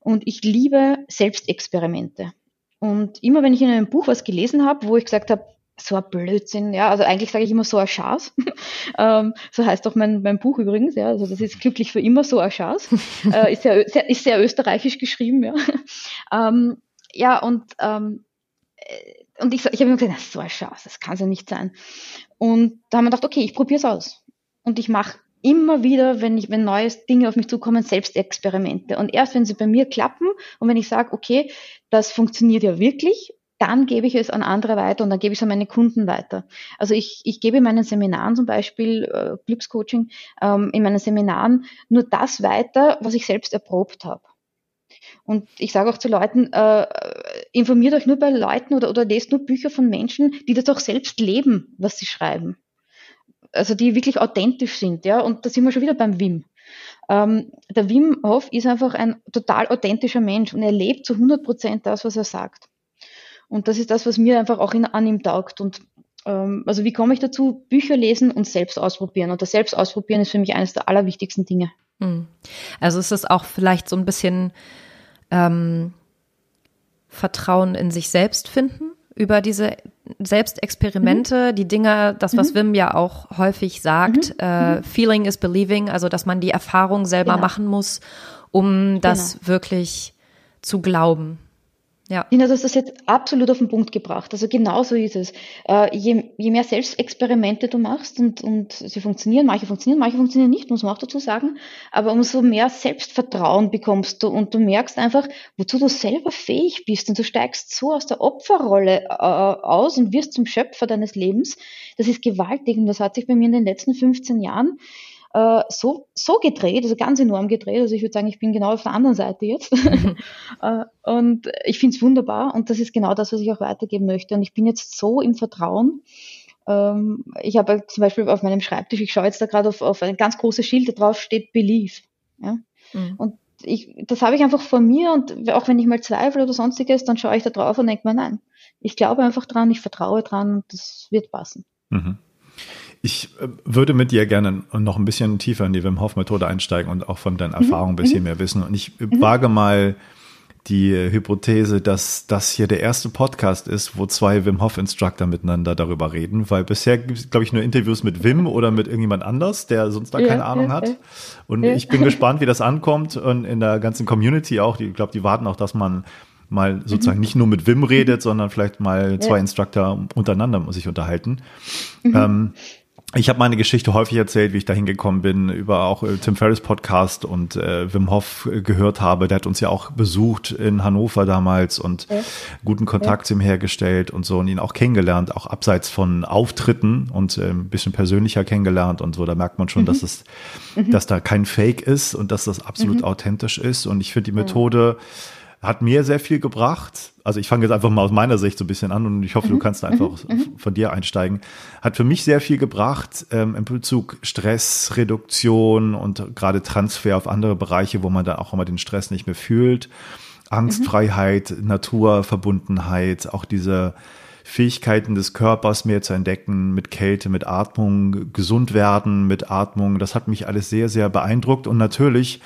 Und ich liebe Selbstexperimente. Und immer wenn ich in einem Buch was gelesen habe, wo ich gesagt habe, so ein Blödsinn, ja, also eigentlich sage ich immer so ein Schatz. ähm, so heißt auch mein, mein Buch übrigens, ja, also das ist glücklich für immer so ein Schatz. äh, ist, sehr, sehr, ist sehr österreichisch geschrieben, ja. ähm, ja, und, ähm, äh, und ich, ich habe immer gesagt, so ein Schatz, das kann es ja nicht sein. Und da haben wir gedacht, okay, ich probiere es aus. Und ich mache immer wieder, wenn ich, wenn neue Dinge auf mich zukommen, Selbstexperimente. Und erst wenn sie bei mir klappen und wenn ich sage, okay, das funktioniert ja wirklich dann gebe ich es an andere weiter und dann gebe ich es an meine Kunden weiter. Also ich, ich gebe in meinen Seminaren zum Beispiel äh, Glückscoaching, ähm, in meinen Seminaren nur das weiter, was ich selbst erprobt habe. Und ich sage auch zu Leuten, äh, informiert euch nur bei Leuten oder, oder lest nur Bücher von Menschen, die das auch selbst leben, was sie schreiben. Also die wirklich authentisch sind, ja. Und da sind wir schon wieder beim Wim. Ähm, der Wim Hof ist einfach ein total authentischer Mensch und er lebt zu 100 Prozent das, was er sagt. Und das ist das, was mir einfach auch in, an ihm taugt. Und ähm, also wie komme ich dazu? Bücher lesen und selbst ausprobieren. Und das Selbst ausprobieren ist für mich eines der allerwichtigsten Dinge. Hm. Also ist es auch vielleicht so ein bisschen ähm, Vertrauen in sich selbst finden über diese Selbstexperimente, mhm. die Dinge, das, was mhm. Wim ja auch häufig sagt, mhm. äh, mhm. Feeling is believing, also dass man die Erfahrung selber genau. machen muss, um das genau. wirklich zu glauben. Ja. Nina, du hast das jetzt absolut auf den Punkt gebracht. Also genau so ist es. Äh, je, je mehr Selbstexperimente du machst und, und sie funktionieren, manche funktionieren, manche funktionieren nicht, muss man auch dazu sagen, aber umso mehr Selbstvertrauen bekommst du und du merkst einfach, wozu du selber fähig bist und du steigst so aus der Opferrolle äh, aus und wirst zum Schöpfer deines Lebens. Das ist gewaltig und das hat sich bei mir in den letzten 15 Jahren äh, so, so gedreht, also ganz enorm gedreht. Also ich würde sagen, ich bin genau auf der anderen Seite jetzt. Mhm. äh, und ich finde es wunderbar und das ist genau das, was ich auch weitergeben möchte. Und ich bin jetzt so im Vertrauen Ähm, ich habe zum Beispiel auf meinem Schreibtisch, ich schaue jetzt da gerade auf, auf ein ganz großes Schild, da drauf steht Believe. Ja? Mhm. Und ich, das habe ich einfach vor mir und auch wenn ich mal zweifle oder sonstiges, dann schaue ich da drauf und denke mir, nein, ich glaube einfach dran, ich vertraue dran und das wird passen. Mhm. Ich äh, würde mit dir gerne noch ein bisschen tiefer in die Wim Hof Methode einsteigen und auch von deinen Erfahrungen ein bisschen mhm. mehr wissen. Und ich mhm. wage mal die Hypothese, dass das hier der erste Podcast ist, wo zwei Wim Hof Instructor miteinander darüber reden, weil bisher gibt es, glaube ich, nur Interviews mit Wim oder mit irgendjemand anders, der sonst da ja, keine Ahnung ja, hat. Und ja. ich bin gespannt, wie das ankommt und in der ganzen Community auch. Ich glaube, die warten auch, dass man mal sozusagen mhm. nicht nur mit Wim redet, sondern vielleicht mal zwei Instructor untereinander sich unterhalten. Mhm. Ähm, ich habe meine Geschichte häufig erzählt, wie ich da hingekommen bin, über auch äh, Tim Ferriss Podcast und äh, Wim Hof äh, gehört habe. Der hat uns ja auch besucht in Hannover damals und ja. guten Kontakt ja. zu ihm hergestellt und so und ihn auch kennengelernt, auch abseits von Auftritten und äh, ein bisschen persönlicher kennengelernt und so. Da merkt man schon, mhm. dass es, mhm. dass da kein Fake ist und dass das absolut mhm. authentisch ist. Und ich finde die Methode, mhm hat mir sehr viel gebracht. Also ich fange jetzt einfach mal aus meiner Sicht so ein bisschen an und ich hoffe, mhm. du kannst einfach mhm. mhm. von dir einsteigen. Hat für mich sehr viel gebracht ähm, im Bezug Stressreduktion und gerade Transfer auf andere Bereiche, wo man dann auch immer den Stress nicht mehr fühlt. Angstfreiheit, mhm. Naturverbundenheit, auch diese Fähigkeiten des Körpers mehr zu entdecken, mit Kälte, mit Atmung, gesund werden mit Atmung. Das hat mich alles sehr, sehr beeindruckt und natürlich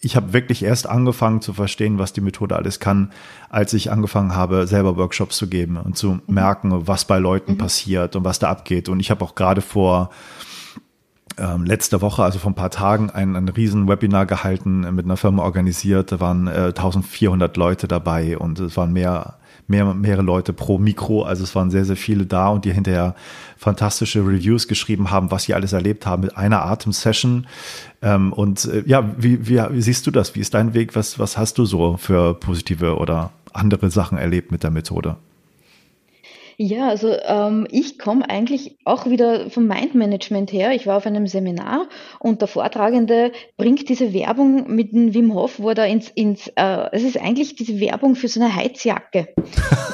ich habe wirklich erst angefangen zu verstehen, was die Methode alles kann, als ich angefangen habe, selber Workshops zu geben und zu mhm. merken, was bei Leuten mhm. passiert und was da abgeht. Und ich habe auch gerade vor ähm, letzter Woche, also vor ein paar Tagen, ein, ein riesen Webinar gehalten, mit einer Firma organisiert. Da waren äh, 1400 Leute dabei und es waren mehr mehr, mehrere Leute pro Mikro. Also es waren sehr, sehr viele da und die hinterher fantastische Reviews geschrieben haben, was sie alles erlebt haben mit einer Atemsession. Ähm, und äh, ja, wie, wie, wie siehst du das? Wie ist dein Weg? Was, was hast du so für positive oder andere Sachen erlebt mit der Methode? Ja, also ähm, ich komme eigentlich auch wieder vom Mindmanagement her. Ich war auf einem Seminar und der Vortragende bringt diese Werbung mit dem Wim Hof, wo er da ins, ins äh, es ist eigentlich diese Werbung für so eine Heizjacke.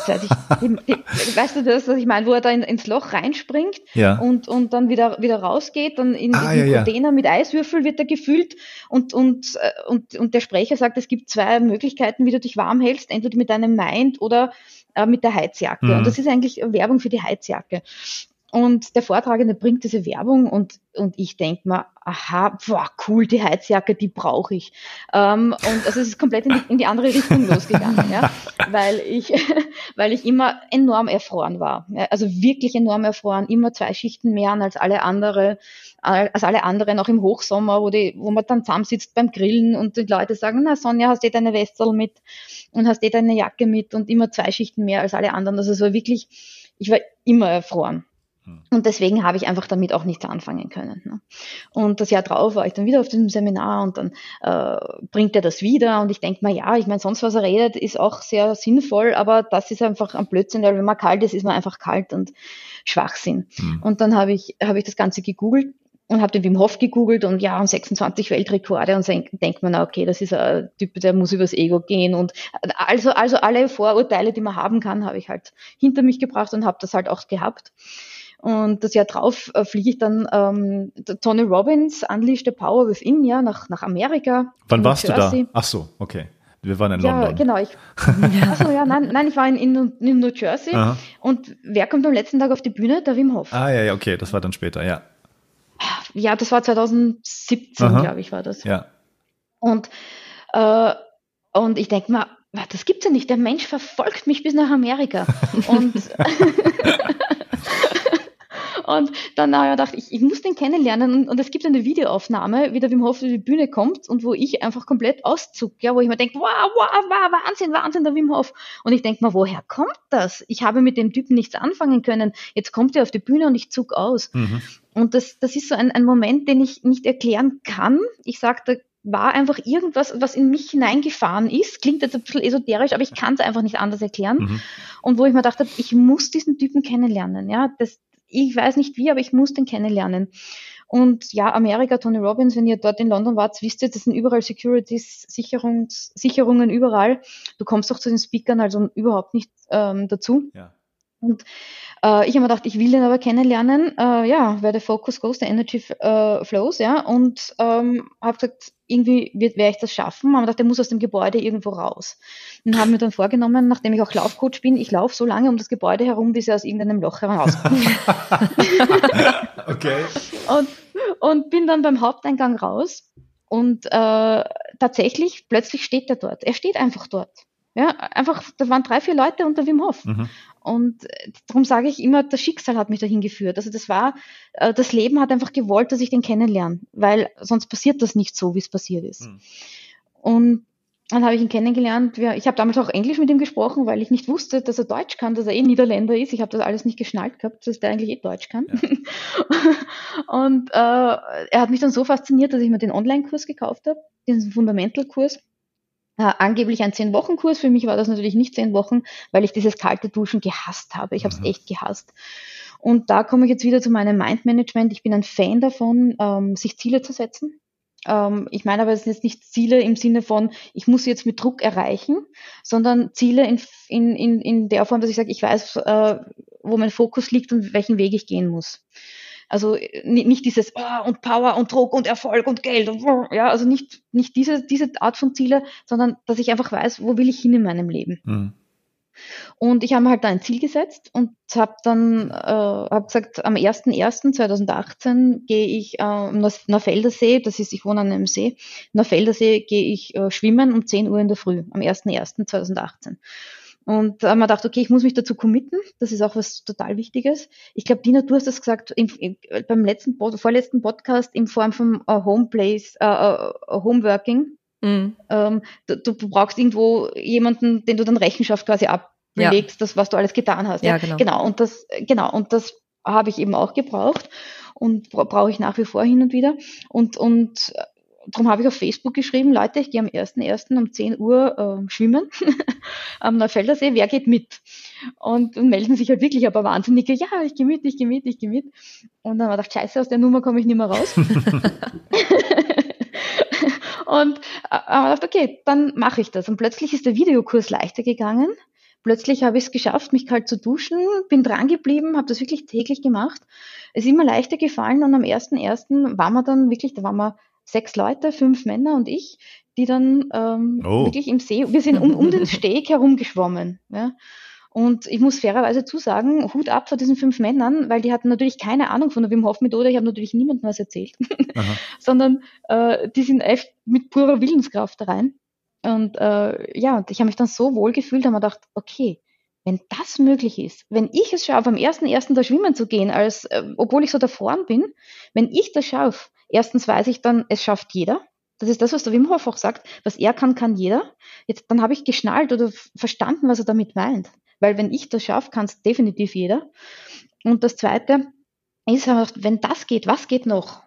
Das ich, weißt du das, was ich meine, wo er da in, ins Loch reinspringt ja. und, und dann wieder, wieder rausgeht, dann in ah, diesen ja, Container ja. mit Eiswürfel wird er gefüllt und, und, äh, und, und der Sprecher sagt, es gibt zwei Möglichkeiten, wie du dich warm hältst, entweder mit deinem Mind oder äh, mit der Heizjacke. Mhm. Und das ist eigentlich Werbung für die Heizjacke. Und der Vortragende bringt diese Werbung und, und ich denke mir, aha, boah, cool, die Heizjacke, die brauche ich. Ähm, und also es ist komplett in die, in die andere Richtung losgegangen, ja, weil ich, weil ich immer enorm erfroren war. Ja, also wirklich enorm erfroren, immer zwei Schichten mehr an als alle andere, als alle anderen, auch im Hochsommer, wo, die, wo man dann zusammensitzt beim Grillen und die Leute sagen, na Sonja, hast du deine Westel mit und hast du deine Jacke mit und immer zwei Schichten mehr als alle anderen. Also es war wirklich, ich war immer erfroren. Hm. Und deswegen habe ich einfach damit auch nichts anfangen können. Ne? Und das Jahr drauf war ich dann wieder auf diesem Seminar und dann äh, bringt er das wieder und ich denke mal, ja, ich meine, sonst was er redet, ist auch sehr sinnvoll, aber das ist einfach ein Blödsinn, weil wenn man kalt ist, ist man einfach kalt und Schwachsinn. Mhm. Und dann habe ich, habe ich das Ganze gegoogelt und habe den Wim Hof gegoogelt und ja, und 26 Weltrekorde und denkt man, okay, das ist ein Typ, der muss übers Ego gehen und also, also alle Vorurteile, die man haben kann, habe ich halt hinter mich gebracht und habe das halt auch gehabt. Und das Jahr drauf äh, fliege ich dann ähm, Tony Robbins, Unleash the Power Within, ja, nach, nach Amerika. Wann warst Jersey. du da? Ach so, okay. Wir waren in ja, London. Genau, ich, achso, ja, nein, nein, ich war in, in, in New Jersey. Aha. Und wer kommt am letzten Tag auf die Bühne? Der Wim Hof. Ah, ja, ja, okay, das war dann später, ja. Ja, das war 2017, glaube ich, war das. Ja. Und, äh, und ich denke mal, das gibt's ja nicht. Der Mensch verfolgt mich bis nach Amerika. und Und dann naja, dachte ich, ich muss den kennenlernen. Und, und es gibt eine Videoaufnahme, wie der Wim Hof auf die Bühne kommt und wo ich einfach komplett auszuck, ja, wo ich mir denke, wow, wow, wow, Wahnsinn, Wahnsinn, der Wim Hof. Und ich denke mal, woher kommt das? Ich habe mit dem Typen nichts anfangen können. Jetzt kommt er auf die Bühne und ich zuck aus. Mhm. Und das, das ist so ein, ein Moment, den ich nicht erklären kann. Ich sagte, war einfach irgendwas, was in mich hineingefahren ist. Klingt jetzt ein bisschen esoterisch, aber ich kann es einfach nicht anders erklären. Mhm. Und wo ich mir dachte, ich muss diesen Typen kennenlernen. Ja, das, ich weiß nicht wie, aber ich muss den kennenlernen. Und ja, Amerika, Tony Robbins, wenn ihr dort in London wart, wisst ihr, das sind überall Securities, Sicherungs, Sicherungen überall. Du kommst auch zu den Speakern also überhaupt nicht ähm, dazu. Ja. Und Äh, ich habe mir gedacht, ich will den aber kennenlernen. Äh, ja, where the focus goes, the energy äh, flows, ja. Und ähm, habe gesagt, irgendwie werde ich das schaffen. Aber gedacht, der muss aus dem Gebäude irgendwo raus. Und haben mir dann vorgenommen, nachdem ich auch Laufcoach bin, ich laufe so lange um das Gebäude herum, bis er aus irgendeinem Loch herauskommt. okay. Und, und bin dann beim Haupteingang raus und äh, tatsächlich, plötzlich steht er dort. Er steht einfach dort. Ja, einfach, da waren drei, vier Leute unter Wim Hof. Mhm. Und äh, darum sage ich immer, das Schicksal hat mich dahin geführt. Also das war, äh, das Leben hat einfach gewollt, dass ich den kennenlerne, weil sonst passiert das nicht so, wie es passiert ist. Mhm. Und dann habe ich ihn kennengelernt. Ich habe damals auch Englisch mit ihm gesprochen, weil ich nicht wusste, dass er Deutsch kann, dass er eh Niederländer ist. Ich habe das alles nicht geschnallt gehabt, dass der eigentlich eh Deutsch kann. Ja. und äh, er hat mich dann so fasziniert, dass ich mir den Online-Kurs gekauft habe, diesen Fundamental-Kurs. Äh, angeblich ein Zehn-Wochen-Kurs. Für mich war das natürlich nicht zehn Wochen, weil ich dieses kalte Duschen gehasst habe. Ich habe es mhm. echt gehasst. Und da komme ich jetzt wieder zu meinem Mind-Management. Ich bin ein Fan davon, ähm, sich Ziele zu setzen ähm, ich meine aber, es sind jetzt nicht Ziele im Sinne von, ich muss jetzt mit Druck erreichen, sondern Ziele in, in, in, in der Form, dass ich sage, ich weiß, äh, wo mein Fokus liegt und welchen Weg ich gehen muss. Also äh, nicht dieses oh, und Power und Druck und Erfolg und Geld und ja, also nicht, nicht diese, diese Art von Ziele, sondern dass ich einfach weiß, wo will ich hin in meinem Leben. Mhm. Und ich habe mir halt da ein Ziel gesetzt und habe dann äh, hab gesagt, am 01.01.2018 gehe ich äh, am Neufeldersee, das ist, ich wohne an einem See, Neufeldersee gehe ich äh, schwimmen um 10 Uhr in der Früh, am 01.01.2018. Und da haben wir gedacht, okay, ich muss mich dazu committen. Das ist auch was total Wichtiges. Ich glaube, Dina, du hast das gesagt im, im, beim letzten, vorletzten Podcast in Form von uh, Homeplace, uh, uh, Homeworking. Mhm. Ähm, du, du, brauchst irgendwo jemanden, den du dann Rechenschaft quasi ablegst, ja. das, was du alles getan hast. Ja, ja, genau. Genau. Und das, genau. Und das habe ich eben auch gebraucht und brauche ich nach wie vor hin und wieder. Und, und äh, darum habe ich auf Facebook geschrieben, Leute, ich gehe am 1.1. um 10 Uhr äh, schwimmen am Neufeldersee, wer geht mit? Und, und melden sich halt wirklich aber wahnsinnige, ja, ich gehe mit, ich gehe mit, ich gehe mit. Und dann habe ich gedacht, scheiße, aus der Nummer komme ich nicht mehr raus. Und äh, habe gedacht, okay, dann mache ich das. Und plötzlich ist der Videokurs leichter gegangen. Plötzlich habe ich es geschafft, mich kalt zu duschen, bin dran geblieben, habe das wirklich täglich gemacht. Es ist immer leichter gefallen und am 1.1. waren wir dann wirklich, da waren wir sechs Leute, fünf Männer und ich, die dann ähm, oh. wirklich im See, wir sind um, um den Steg herumgeschwommen. Ja. Und ich muss fairerweise zusagen, Hut ab vor diesen fünf Männern, weil die hatten natürlich keine Ahnung von der Wim Hof Methode. Ich habe natürlich niemandem was erzählt, sondern äh, die sind echt mit purer Willenskraft rein. Und äh, ja, und ich habe mich dann so wohl gefühlt, habe mir gedacht, okay, wenn das möglich ist, wenn ich es schaffe, am ersten ersten da schwimmen zu gehen, als äh, obwohl ich so da vorn bin, wenn ich das schaffe, erstens weiß ich dann, es schafft jeder. Das ist das, was der Wim Hof auch sagt. Was er kann, kann jeder. Jetzt, dann habe ich geschnallt oder verstanden, was er damit meint. Weil wenn ich das schaffe, kann es definitiv jeder. Und das Zweite ist, wenn das geht, was geht noch?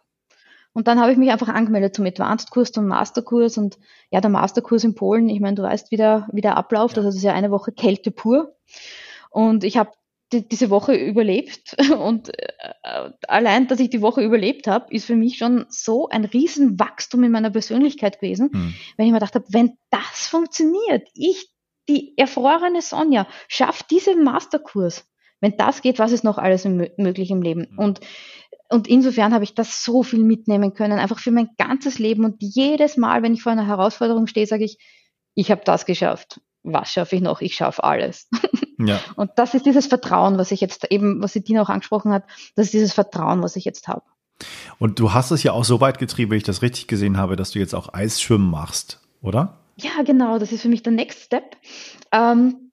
Und dann habe ich mich einfach angemeldet zum Advanced-Kurs, zum Masterkurs und ja, der Masterkurs in Polen, ich meine, du weißt, wie der, wie der abläuft, also das ist ja eine Woche Kälte pur. Und ich habe die, diese Woche überlebt und äh, allein, dass ich die Woche überlebt habe, ist für mich schon so ein Riesenwachstum in meiner Persönlichkeit gewesen, hm. wenn ich mir gedacht habe, wenn das funktioniert, ich die erfrorene Sonja schafft diesen Masterkurs. Wenn das geht, was ist noch alles möglich im Leben? Mhm. Und, und insofern habe ich das so viel mitnehmen können, einfach für mein ganzes Leben. Und jedes Mal, wenn ich vor einer Herausforderung stehe, sage ich, ich habe das geschafft. Was schaffe ich noch? Ich schaffe alles. Ja. Und das ist dieses Vertrauen, was ich jetzt eben, was die Dina auch angesprochen hat, das ist dieses Vertrauen, was ich jetzt habe. Und du hast es ja auch so weit getrieben, wenn ich das richtig gesehen habe, dass du jetzt auch Eisschwimmen machst, oder? Ja, genau, das ist für mich der Next Step. Ähm,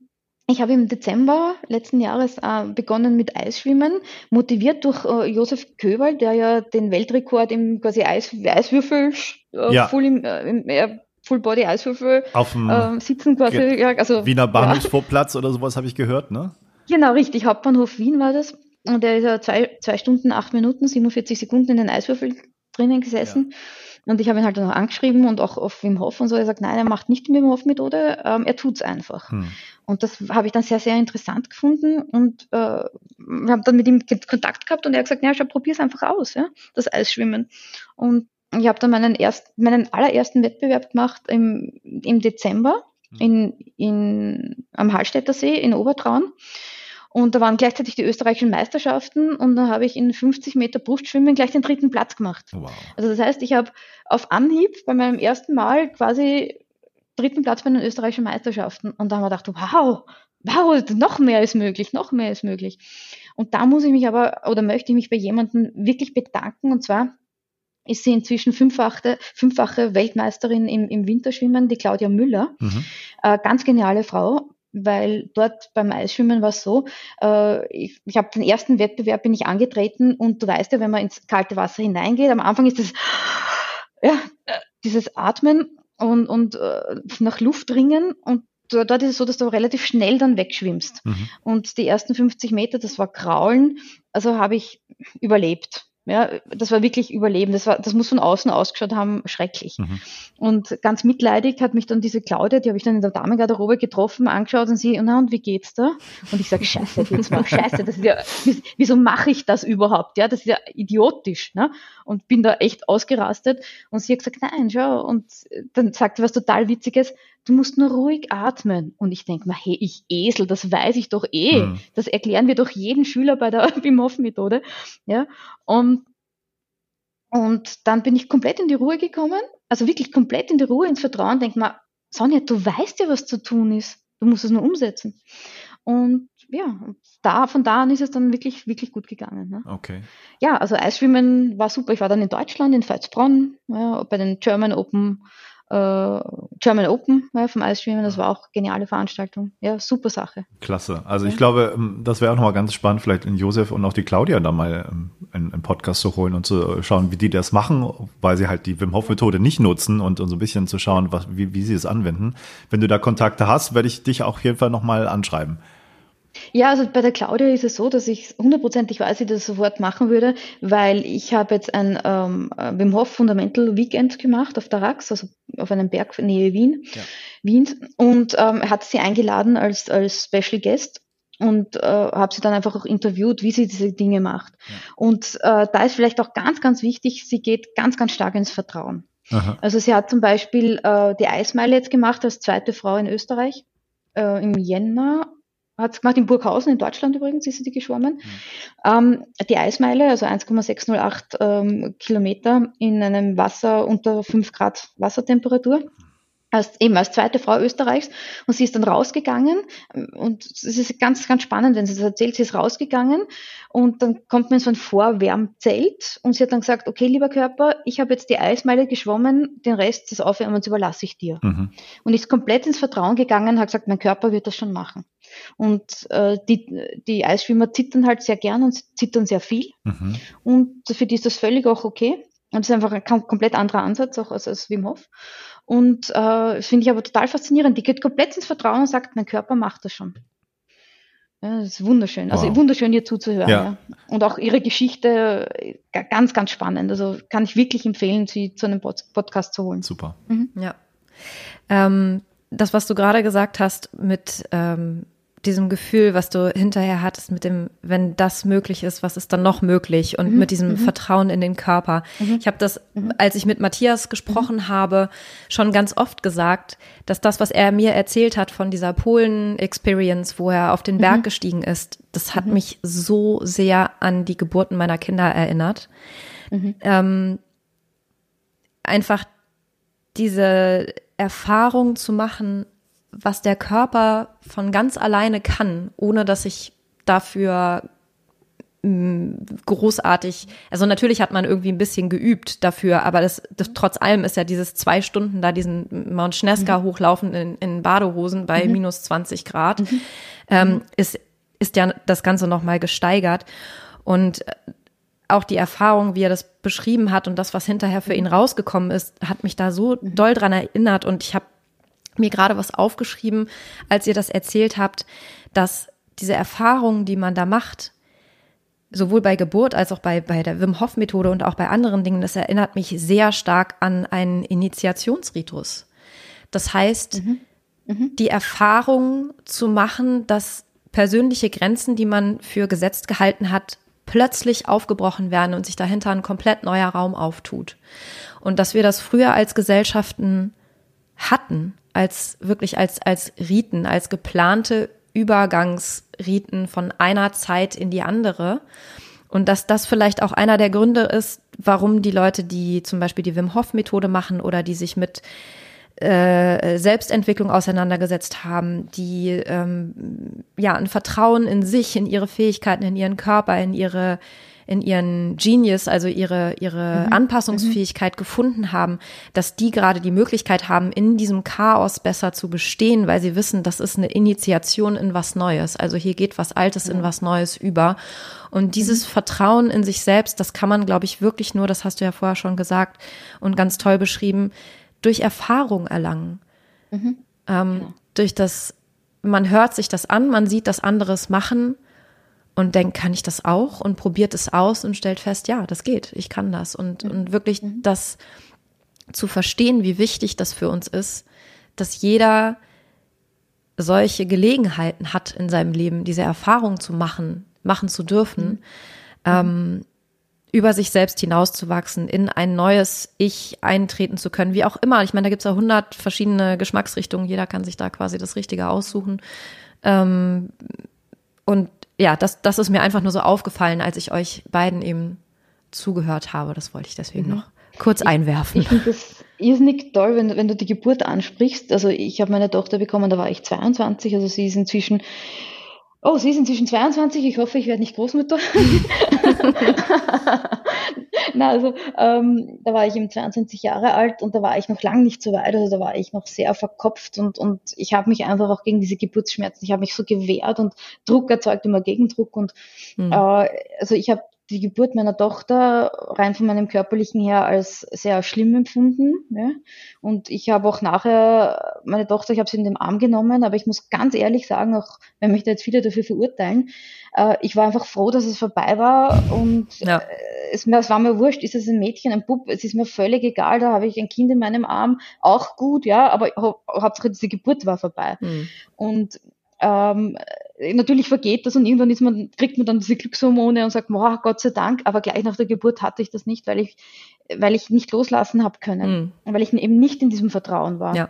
ich habe im Dezember letzten Jahres äh, begonnen mit Eisschwimmen, motiviert durch äh, Josef Köberl, der ja den Weltrekord im quasi Eis, Eiswürfel, äh, ja. Im, äh, im Full Body Eiswürfel auf dem äh, sitzen quasi, ja, also Wiener Bahnhofsplatz ja. oder sowas habe ich gehört, ne? Genau, richtig. Hauptbahnhof Wien war das. Und der ist ja zwei, zwei Stunden, acht Minuten, 47 Sekunden in den Eiswürfel drinnen gesessen. Ja. Und ich habe ihn halt dann auch angeschrieben und auch auf Wim Hof und so. Er sagt, nein, er macht nicht die Wim Hof Methode, ähm, er tut's einfach. Hm. Und das habe ich dann sehr, sehr interessant gefunden und äh, wir haben dann mit ihm Kontakt gehabt und er hat gesagt, ja, schau, probier's einfach aus, ja, das Eisschwimmen. Und ich habe dann meinen, erst, meinen allerersten Wettbewerb gemacht im, im Dezember hm. in, in, am Hallstätter See in Obertraun. Und da waren gleichzeitig die österreichischen Meisterschaften und da habe ich in 50 Meter Brustschwimmen gleich den dritten Platz gemacht. Wow. Also das heißt, ich habe auf Anhieb bei meinem ersten Mal quasi dritten Platz bei den österreichischen Meisterschaften. Und da haben wir gedacht, wow, wow, noch mehr ist möglich, noch mehr ist möglich. Und da muss ich mich aber oder möchte ich mich bei jemandem wirklich bedanken. Und zwar ist sie inzwischen fünffache, fünffache Weltmeisterin im, im Winterschwimmen, die Claudia Müller. Mhm. Äh, ganz geniale Frau, weil dort beim Eisschwimmen war es so, äh, ich, ich habe den ersten Wettbewerb bin ich angetreten und du weißt ja, wenn man ins kalte Wasser hineingeht, am Anfang ist das ja, dieses Atmen und, und äh, nach Luft ringen und dort ist es so, dass du relativ schnell dann wegschwimmst. Mhm. Und die ersten 50 Meter, das war Kraulen, also habe ich überlebt. Ja, das war wirklich Überleben. Das, war, das muss von außen ausgeschaut haben, schrecklich. Mhm. Und ganz mitleidig hat mich dann diese Claudia, die habe ich dann in der Damengarderobe getroffen, angeschaut und sie, na und wie geht's da? Und ich sage, scheiße, jetzt mal scheiße, das ist ja, wieso mache ich das überhaupt? Ja, das ist ja idiotisch. Ne? Und bin da echt ausgerastet. Und sie hat gesagt, nein, schau. Und dann sagte was total Witziges, du musst nur ruhig atmen. Und ich denke mir, hey, ich Esel, das weiß ich doch eh. Mhm. Das erklären wir doch jeden Schüler bei der Wim Hof Methode. Ja, und, und dann bin ich komplett in die Ruhe gekommen, also wirklich komplett in die Ruhe, ins Vertrauen, denke mir, Sonja, du weißt ja, was zu tun ist. Du musst es nur umsetzen. Und ja, da, von da an ist es dann wirklich, wirklich gut gegangen. Ne? Okay. Ja, also Eisschwimmen war super. Ich war dann in Deutschland, in Veitsbronn, ja, bei den German Open äh, German Open ja, vom Eisschwimmen. Das war auch geniale Veranstaltung. Ja, super Sache. Klasse. Also ja. ich glaube, ähm, das wäre auch nochmal ganz spannend, vielleicht in Josef und auch die Claudia da mal ähm, einen, einen, Podcast zu holen und zu schauen, wie die das machen, weil sie halt die Wim Hof Methode nicht nutzen und, und so ein bisschen zu schauen, was, wie, wie sie es anwenden. Wenn du da Kontakte hast, werde ich dich auch auf jeden Fall nochmal anschreiben. Ja, also bei der Claudia ist es so, dass ich hundertprozentig weiß, dass ich das sofort machen würde, weil ich habe jetzt ein ähm, Wim Hof Fundamental Weekend gemacht auf der Rax, also auf einem Berg nähe Wien, ja. Wiens, und ähm, er hat sie eingeladen als, als Special Guest und äh, habe sie dann einfach auch interviewt, wie sie diese Dinge macht. Ja. Und äh, da ist vielleicht auch ganz, ganz wichtig, sie geht ganz, ganz stark ins Vertrauen. Aha. Also sie hat zum Beispiel äh, die Eismeile jetzt gemacht als zweite Frau in Österreich äh, im Jänner hat es gemacht in Burghausen in Deutschland übrigens, ist sie die geschwommen. Mhm. Ähm, die Eismeile, also 1,608 ähm, Kilometer in einem Wasser unter 5 Grad Wassertemperatur als, eben als zweite Frau Österreichs und sie ist dann rausgegangen und es ist ganz, ganz spannend, wenn sie das erzählt, sie ist rausgegangen und dann kommt man so ein Vorwärmzelt und sie hat dann gesagt, okay, lieber Körper, ich habe jetzt die Eismeile geschwommen, den Rest des Aufwärmens überlasse ich dir. Mhm. Und ist komplett ins Vertrauen gegangen, hat gesagt, mein Körper wird das schon machen. Und äh, die, die Eisschwimmer zittern halt sehr gern und zittern sehr viel mhm. und für die ist das völlig auch okay. Und das ist einfach ein komplett anderer Ansatz auch als, als Wim Hof. Und äh, finde ich aber total faszinierend. Die geht komplett ins Vertrauen und sagt, mein Körper macht das schon. Ja, das ist wunderschön. Also wow. wunderschön, ihr zuzuhören. Ja. ja. Und auch ihre Geschichte ganz, ganz spannend. Also kann ich wirklich empfehlen, sie zu einem Podcast zu holen. Super. Mhm. Ja. Ähm, das, was du gerade gesagt hast mit ähm, diesem Gefühl, was du hinterher hattest, mit dem, wenn das möglich ist, was ist dann noch möglich und mhm. mit diesem mhm. Vertrauen in den Körper. Mhm. Ich habe das, mhm. als ich mit Matthias gesprochen mhm. habe, schon ganz oft gesagt, dass das, was er mir erzählt hat von dieser Polen-Experience, wo er auf den Berg mhm. gestiegen ist, das hat mich so sehr an die Geburten meiner Kinder erinnert. Ähm, einfach diese Erfahrung zu machen, was der Körper von ganz alleine kann, ohne dass ich dafür mm, großartig, also natürlich hat man irgendwie ein bisschen geübt dafür, aber das, das trotz allem ist ja dieses zwei Stunden da diesen Mount Schneska mhm. hochlaufen in, in Badehosen bei mhm. minus 20 Grad, mhm. ähm, ist, ist ja das Ganze nochmal gesteigert und auch die Erfahrung, wie er das beschrieben hat und das, was hinterher für ihn rausgekommen ist, hat mich da so mhm. doll dran erinnert und ich habe mir gerade was aufgeschrieben, als ihr das erzählt habt, dass diese Erfahrungen, die man da macht, sowohl bei Geburt als auch bei, bei der Wim Hof Methode und auch bei anderen Dingen, das erinnert mich sehr stark an einen Initiationsritus. Das heißt, mhm. Mhm. die Erfahrung zu machen, dass persönliche Grenzen, die man für gesetzt gehalten hat, plötzlich aufgebrochen werden und sich dahinter ein komplett neuer Raum auftut. Und dass wir das früher als Gesellschaften hatten, als wirklich als, als Riten, als geplante Übergangsriten von einer Zeit in die andere. Und dass das vielleicht auch einer der Gründe ist, warum die Leute, die zum Beispiel die Wim Hof Methode machen oder die sich mit äh, Selbstentwicklung auseinandergesetzt haben, die ähm, ja ein Vertrauen in sich, in ihre Fähigkeiten, in ihren Körper, in ihre in ihren Genius, also ihre, ihre mhm. Anpassungsfähigkeit mhm. gefunden haben, dass die gerade die Möglichkeit haben, in diesem Chaos besser zu bestehen, weil sie wissen, das ist eine Initiation in was Neues. Also hier geht was Altes in was Neues über. Und dieses mhm. Vertrauen in sich selbst, das kann man, glaube ich, wirklich nur, das hast du ja vorher schon gesagt und ganz toll beschrieben, durch Erfahrung erlangen. Mhm. Ähm, ja. Durch das, man hört sich das an, man sieht das anderes machen und denkt, kann ich das auch? Und probiert es aus und stellt fest, ja, das geht, ich kann das. Und, mhm. und wirklich mhm. das zu verstehen, wie wichtig das für uns ist, dass jeder solche Gelegenheiten hat in seinem Leben, diese Erfahrung zu machen, machen zu dürfen, mhm. ähm, über sich selbst hinauszuwachsen, in ein neues Ich eintreten zu können, wie auch immer. Ich meine, da gibt es ja hundert verschiedene Geschmacksrichtungen, jeder kann sich da quasi das Richtige aussuchen. Ähm, und ja, das, das ist mir einfach nur so aufgefallen, als ich euch beiden eben zugehört habe. Das wollte ich deswegen mhm. noch kurz einwerfen. Ich finde das irrsinnig toll, wenn, wenn du die Geburt ansprichst. Also ich habe meine Tochter bekommen, da war ich 22, also sie ist inzwischen Oh, sie ist inzwischen 22. Ich hoffe, ich werde nicht Großmutter. Na, also ähm, da war ich eben 22 Jahre alt und da war ich noch lang nicht so weit. Also da war ich noch sehr verkopft und und ich habe mich einfach auch gegen diese Geburtsschmerzen. Ich habe mich so gewehrt und Druck erzeugt immer Gegendruck und mhm. äh, also ich habe die Geburt meiner Tochter rein von meinem körperlichen her als sehr schlimm empfunden. Ja. Und ich habe auch nachher meine Tochter, ich habe sie in den Arm genommen, aber ich muss ganz ehrlich sagen, auch wenn mich da jetzt viele dafür verurteilen, äh, ich war einfach froh, dass es vorbei war und ja. äh, es, es, war mir wurscht, ist es ein Mädchen, ein Bub, es ist mir völlig egal, da habe ich ein Kind in meinem Arm, auch gut, ja, aber Hauptsache diese Geburt war vorbei. Mhm. Und ähm, natürlich vergeht das und irgendwann ist man, kriegt man dann diese Glückshormone und sagt, boah, Gott sei Dank, aber gleich nach der Geburt hatte ich das nicht, weil ich, weil ich nicht loslassen habe können, mhm. weil ich eben nicht in diesem Vertrauen war. Ja.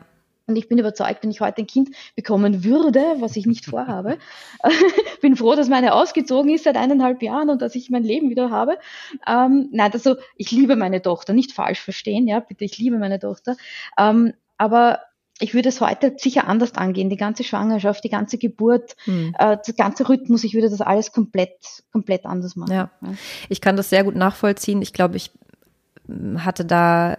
Und ich bin überzeugt, wenn ich heute ein Kind bekommen würde, was ich nicht vorhabe, bin froh, dass meine ausgezogen ist seit eineinhalb Jahren und dass ich mein Leben wieder habe. Ähm, nein, also ich liebe meine Tochter, nicht falsch verstehen, ja, bitte, ich liebe meine Tochter. Ähm, aber ich würde es heute sicher anders angehen. Die ganze Schwangerschaft, die ganze Geburt, hm. äh, der ganze Rhythmus, ich würde das alles komplett, komplett anders machen. Ja. ja. Ich kann das sehr gut nachvollziehen. Ich glaube, ich hm, hatte da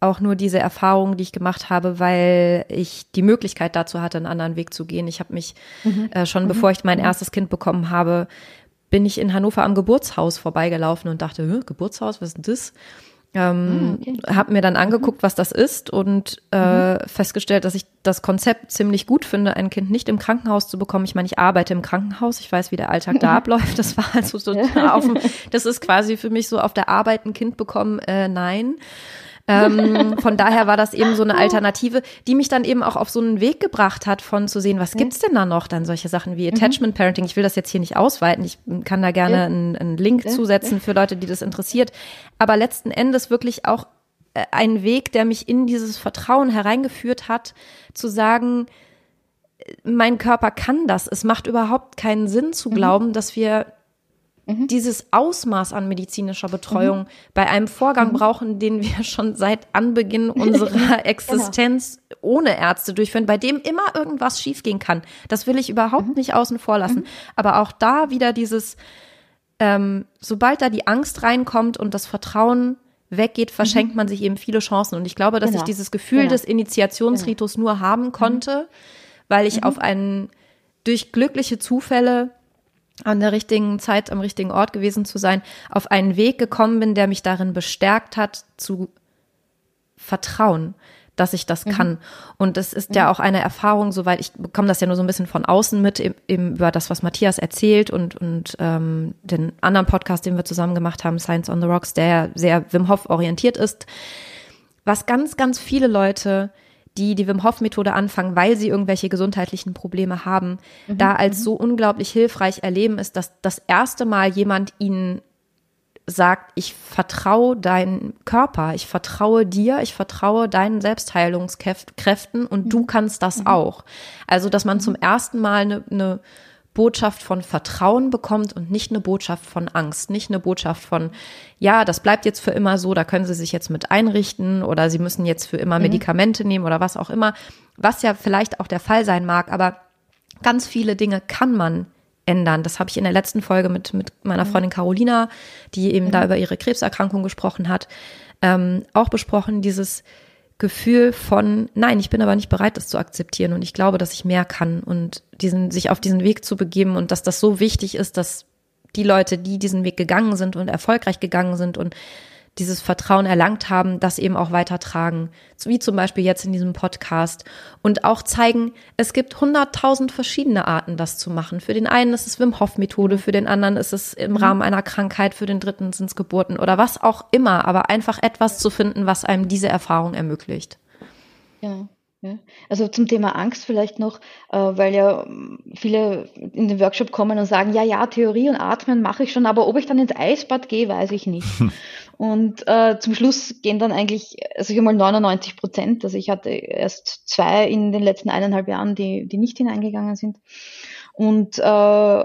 auch nur diese Erfahrung, die ich gemacht habe, weil ich die Möglichkeit dazu hatte, einen anderen Weg zu gehen. Ich habe mich mhm. äh, schon, mhm. bevor ich mein mhm. erstes Kind bekommen habe, bin ich in Hannover am Geburtshaus vorbeigelaufen und dachte, Geburtshaus, was ist denn das? Ähm, ah, okay. Habe mir dann angeguckt, was das ist und äh, mhm. festgestellt, dass ich das Konzept ziemlich gut finde, ein Kind nicht im Krankenhaus zu bekommen. Ich meine, ich arbeite im Krankenhaus, ich weiß, wie der Alltag da abläuft. Das war also so auf dem, das ist quasi für mich so auf der Arbeit ein Kind bekommen, äh, nein. Ähm, von daher war das eben so eine Alternative, die mich dann eben auch auf so einen Weg gebracht hat, von zu sehen, was gibt's denn da noch? Dann solche Sachen wie mhm. Attachment Parenting. Ich will das jetzt hier nicht ausweiten. Ich kann da gerne einen, einen, Link zusetzen für Leute, die das interessiert. Aber letzten Endes wirklich auch äh, ein Weg, der mich in dieses Vertrauen hereingeführt hat, zu sagen, äh, mein Körper kann das. Es macht überhaupt keinen Sinn zu mhm. glauben, dass wir mhm. dieses Ausmaß an medizinischer Betreuung mhm. bei einem Vorgang mhm. brauchen, den wir schon seit Anbeginn unserer. Existenz genau. ohne Ärzte durchführen, bei dem immer irgendwas schiefgehen kann. Das will ich überhaupt mhm. nicht außen vor lassen. Mhm. Aber auch da wieder dieses, ähm, sobald da die Angst reinkommt und das Vertrauen weggeht, verschenkt man sich eben viele Chancen. Und ich glaube, dass genau. ich dieses Gefühl genau. des Initiationsritus genau. nur haben konnte, weil ich auf einen durch glückliche Zufälle an der richtigen Zeit am richtigen Ort gewesen zu sein, auf einen Weg gekommen bin, der mich darin bestärkt hat, zu vertrauen, dass ich das mhm. kann. Und das ist mhm. ja auch eine Erfahrung, soweit ich bekomme das ja nur so ein bisschen von außen mit, eben über das, was Matthias erzählt und, und ähm, den anderen Podcast, den wir zusammen gemacht haben, Science on the Rocks, der sehr Wim Hof orientiert ist. Was ganz, ganz viele Leute die die Wim Hof Methode anfangen, weil sie irgendwelche gesundheitlichen Probleme haben, mhm. da als mhm. so unglaublich hilfreich erleben ist, dass das erste Mal jemand ihnen sagt, ich vertraue deinem Körper, ich vertraue dir, ich vertraue deinen Selbstheilungskräften und mhm. du kannst das mhm. auch. Also, dass man zum ersten Mal eine, eine Botschaft von Vertrauen bekommt und nicht eine Botschaft von Angst, nicht eine Botschaft von, ja, das bleibt jetzt für immer so, da können Sie sich jetzt mit einrichten oder Sie müssen jetzt für immer mhm. Medikamente nehmen oder was auch immer, was ja vielleicht auch der Fall sein mag, aber ganz viele Dinge kann man ändern. Das habe ich in der letzten Folge mit, mit meiner mhm. Freundin Carolina, die eben mhm. da über ihre Krebserkrankung gesprochen hat, ähm, auch besprochen, dieses Gefühl von, nein, ich bin aber nicht bereit, das zu akzeptieren. Und ich glaube, dass ich mehr kann. Und diesen, sich auf diesen Weg zu begeben und dass das so wichtig ist, dass die Leute, die diesen Weg gegangen sind und erfolgreich gegangen sind und dieses Vertrauen erlangt haben, das eben auch weitertragen, wie zum Beispiel jetzt in diesem Podcast und auch zeigen, es gibt hunderttausend verschiedene Arten, das zu machen. Für den einen ist es Wim Hof Methode, für den anderen ist es im mhm. Rahmen einer Krankheit, für den dritten sind es Geburten oder was auch immer, aber einfach etwas zu finden, was einem diese Erfahrung ermöglicht. Ja. Ja. Also zum Thema Angst vielleicht noch, äh, weil ja viele in den Workshop kommen und sagen, ja, ja, Theorie und Atmen mache ich schon, aber ob ich dann ins Eisbad gehe, weiß ich nicht. und äh, zum Schluss gehen dann eigentlich, also ich habe mal 99 Prozent, also ich hatte erst zwei in den letzten eineinhalb Jahren, die, die nicht hineingegangen sind. Und äh,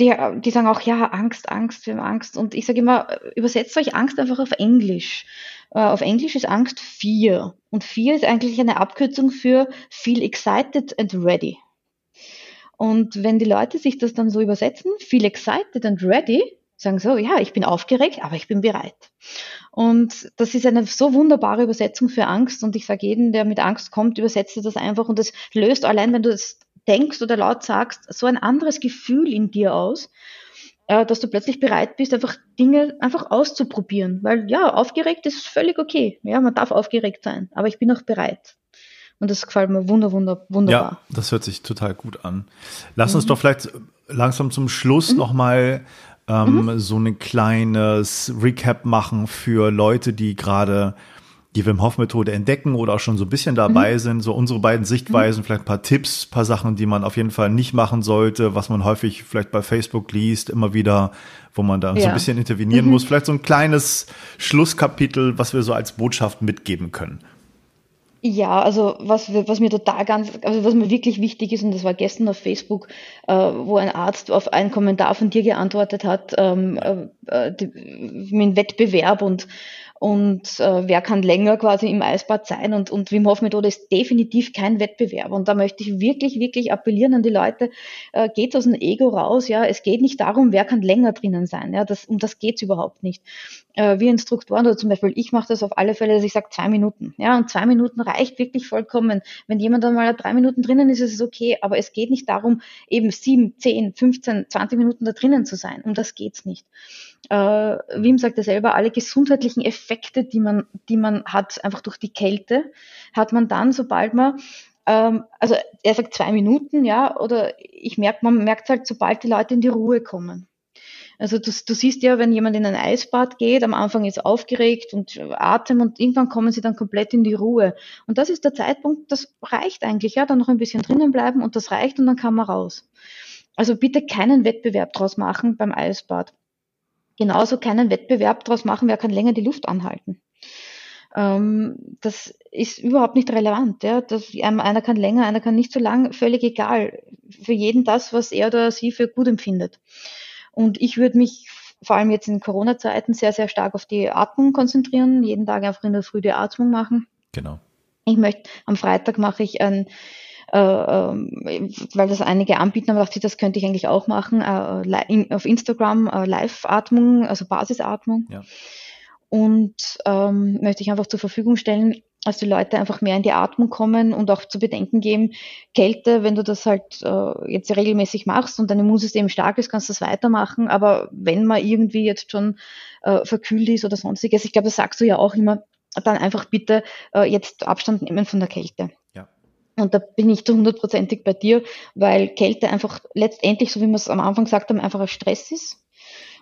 die, die sagen auch, ja, Angst, Angst, wir haben Angst. Und ich sage immer, übersetzt euch Angst einfach auf Englisch. Äh, auf Englisch ist Angst Fear. Und Fear ist eigentlich eine Abkürzung für Feel excited and ready. Und wenn die Leute sich das dann so übersetzen, Feel excited and ready, sagen so, ja, ich bin aufgeregt, aber ich bin bereit. Und das ist eine so wunderbare Übersetzung für Angst. Und ich sage jedem, der mit Angst kommt, übersetze das einfach. Und das löst allein, wenn du das denkst oder laut sagst, so ein anderes Gefühl in dir aus äh, dass du plötzlich bereit bist, einfach Dinge einfach auszuprobieren. Weil ja, aufgeregt ist völlig okay. Ja, man darf aufgeregt sein, aber ich bin auch bereit. Und das gefällt mir wunder, wunder, wunderbar. Ja, das hört sich total gut an. Lass uns mhm. doch vielleicht langsam zum Schluss mhm. nochmal ähm, mhm. so ein kleines Recap machen für Leute, die gerade die Wim Hof Methode entdecken oder auch schon so ein bisschen dabei mhm. sind, so unsere beiden Sichtweisen, mhm. vielleicht ein paar Tipps, paar Sachen, die man auf jeden Fall nicht machen sollte, was man häufig vielleicht bei Facebook liest, immer wieder, wo man da ja. so ein bisschen intervenieren mhm. muss, vielleicht so ein kleines Schlusskapitel, was wir so als Botschaft mitgeben können. Ja, also was, was mir total ganz, also was mir wirklich wichtig ist, und das war gestern auf Facebook, äh, wo ein Arzt auf einen Kommentar von dir geantwortet hat, ähm, äh, äh die, mit Wettbewerb und und äh, wer kann länger quasi im Eisbad sein und, und Wim Hof Methode ist definitiv kein Wettbewerb. Und da möchte ich wirklich, wirklich appellieren an die Leute, äh, geht aus dem Ego raus, ja, es geht nicht darum, wer kann länger drinnen sein, ja, das, um das geht's überhaupt nicht. Äh, wir Instruktoren oder zum Beispiel, ich mache das auf alle Fälle, dass ich sage zwei Minuten, ja, und zwei Minuten reicht wirklich vollkommen. Wenn jemand dann mal drei Minuten drinnen ist, ist es okay, aber es geht nicht darum, eben sieben, zehn, 15, 20 Minuten da drinnen zu sein, um das geht's nicht äh, Wim sagt ja selber, alle gesundheitlichen Effekte, die man, die man hat, einfach durch die Kälte, hat man dann, sobald man ähm, also er sagt zwei Minuten, ja, oder ich merke, man merkt halt, sobald die Leute in die Ruhe kommen. Also du, du siehst ja, wenn jemand in ein Eisbad geht, am Anfang ist aufgeregt und Atem und irgendwann kommen sie dann komplett in die Ruhe. Und das ist der Zeitpunkt, das reicht eigentlich, ja, dann noch ein bisschen drinnen bleiben und das reicht und dann kann man raus. Also bitte keinen Wettbewerb draus machen beim Eisbad genauso keinen Wettbewerb daraus machen, wer kann länger die Luft anhalten. Ähm, das ist überhaupt nicht relevant. Ja? Das, einer kann länger, einer kann nicht so lang, völlig egal. Für jeden das, was er oder sie für gut empfindet. Und ich würde mich vor allem jetzt in Corona-Zeiten sehr, sehr stark auf die Atmung konzentrieren, jeden Tag einfach in der Früh die Atmung machen. Genau. Ich möchte, am Freitag mache ich ein äh, ähm, weil das einige anbieten, aber dachte ich, das könnte ich eigentlich auch machen, äh, auf Instagram äh, Live-Atmung, also Basisatmung. Ja. Und ähm, möchte ich einfach zur Verfügung stellen, dass die Leute einfach mehr in die Atmung kommen und auch zu bedenken geben, Kälte, wenn du das halt äh, jetzt regelmäßig machst und dein Immunsystem stark ist, kannst du das weitermachen. Aber wenn man irgendwie jetzt schon äh, verkühlt ist oder sonstiges, ich glaube, das sagst du ja auch immer, dann einfach bitte äh, jetzt Abstand nehmen von der Kälte. Und da bin ich zu hundertprozentig bei dir, weil Kälte einfach letztendlich, so wie wir es am Anfang gesagt haben, einfach ein Stress ist.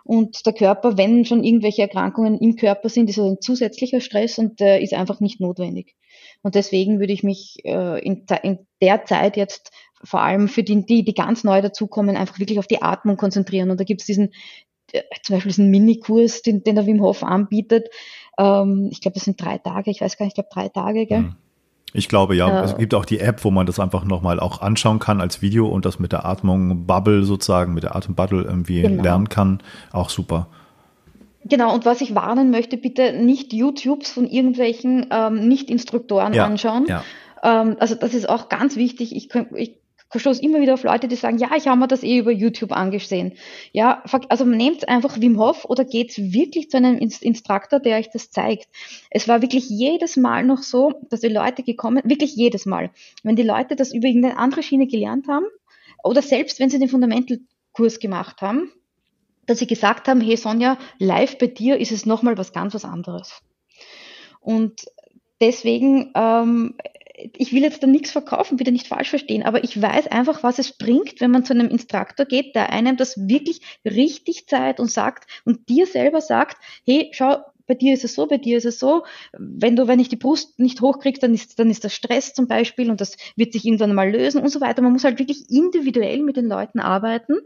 Und der Körper, wenn schon irgendwelche Erkrankungen im Körper sind, ist es ein zusätzlicher Stress und der ist einfach nicht notwendig. Und deswegen würde ich mich äh, in, in, der Zeit jetzt vor allem für die, die, die ganz neu dazukommen, einfach wirklich auf die Atmung konzentrieren. Und da gibt es diesen äh, zum Beispiel diesen Minikurs, den, den der Wim Hof anbietet. Ähm, ich glaube, das sind drei Tage, ich weiß gar nicht, ich glaube drei Tage, gell? Mhm. Ich glaube ja. Äh, es gibt auch die App, wo man das einfach nochmal auch anschauen kann als Video und das mit der Atmung Bubble sozusagen, mit der Atembubble irgendwie genau. lernen kann. Auch super. Genau, und was ich warnen möchte, bitte nicht YouTubes von irgendwelchen ähm, Nicht-Instruktoren ja, anschauen. Ja. Ähm, also das ist auch ganz wichtig. Ich, ich stoße immer wieder auf Leute, die sagen, ja, ich habe mir das eh über YouTube angesehen. Ja, also nehmt einfach Wim Hof oder geht wirklich zu einem Instruktor, der euch das zeigt. Es war wirklich jedes Mal noch so, dass die Leute gekommen, wirklich jedes Mal, wenn die Leute das über irgendeine andere Schiene gelernt haben oder selbst wenn sie den Fundamentalkurs gemacht haben, dass sie gesagt haben, hey Sonja, live bei dir ist es nochmal was ganz was anderes. Und deswegen, ähm, ich will jetzt da nichts verkaufen, bitte nicht falsch verstehen, aber ich weiß einfach, was es bringt, wenn man zu einem Instruktor geht, der einem das wirklich richtig zeigt und sagt und dir selber sagt, hey, schau, bei dir ist es so, bei dir ist es so. Wenn du, wenn ich die Brust nicht hochkriegst, dann ist, dann ist das Stress zum Beispiel und das wird sich irgendwann mal lösen und so weiter. Man muss halt wirklich individuell mit den Leuten arbeiten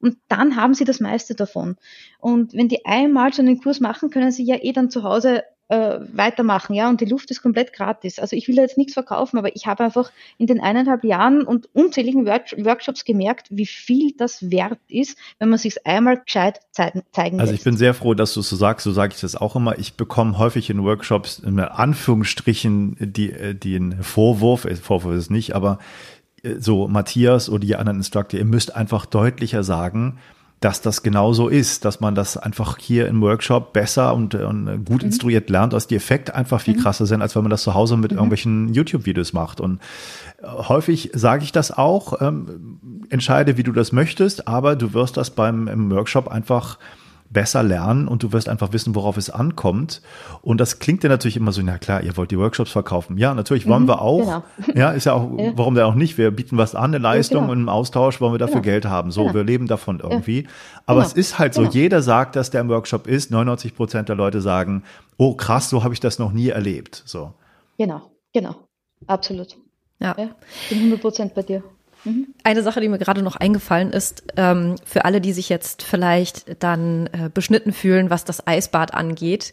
und dann haben sie das meiste davon. Und wenn die einmal so einen Kurs machen, können sie ja eh dann zu Hause äh, weitermachen, ja, und die Luft ist komplett gratis. Also ich will jetzt nichts verkaufen, aber ich habe einfach in den eineinhalb Jahren und unzähligen Work Workshops gemerkt, wie viel das wert ist, wenn man sich einmal gescheit zeigen, zeigen Also ich bin sehr froh, dass du es so sagst, so sage ich das auch immer. Ich bekomme häufig in Workshops in Anführungsstrichen die, äh, den Vorwurf, äh, Vorwurf ist nicht, aber so Matthias oder die anderen Instructor, ihr müsst einfach deutlicher sagen, dass das genauso ist, dass man das einfach hier im Workshop besser und, und gut mhm. instruiert lernt, dass die Effekte einfach viel mhm. krasser sind, als wenn man das zu Hause mit mhm. irgendwelchen YouTube-Videos macht. Und äh, häufig sage ich das auch, ähm, entscheide, wie du das möchtest, aber du wirst das beim im Workshop einfach besser lernen und du wirst einfach wissen, worauf es ankommt. Und das klingt ja natürlich immer so, na klar, ihr wollt die Workshops verkaufen. Ja, natürlich wollen mhm, wir auch. Genau. Ja, ist ja auch, ja. warum denn auch nicht? Wir bieten was an, eine Leistung ja, genau. und im Austausch wollen wir dafür genau. Geld haben. So, genau. wir leben davon irgendwie. Aber es genau. ist halt so, genau. jeder sagt, dass der im Workshop ist. 99 Prozent der Leute sagen, oh krass, so habe ich das noch nie erlebt. So. Genau, genau. Absolut. Ja. ja bin 100 Prozent bei dir. Eine Sache, die mir gerade noch eingefallen ist, ähm, für alle, die sich jetzt vielleicht dann äh, beschnitten fühlen, was das Eisbad angeht.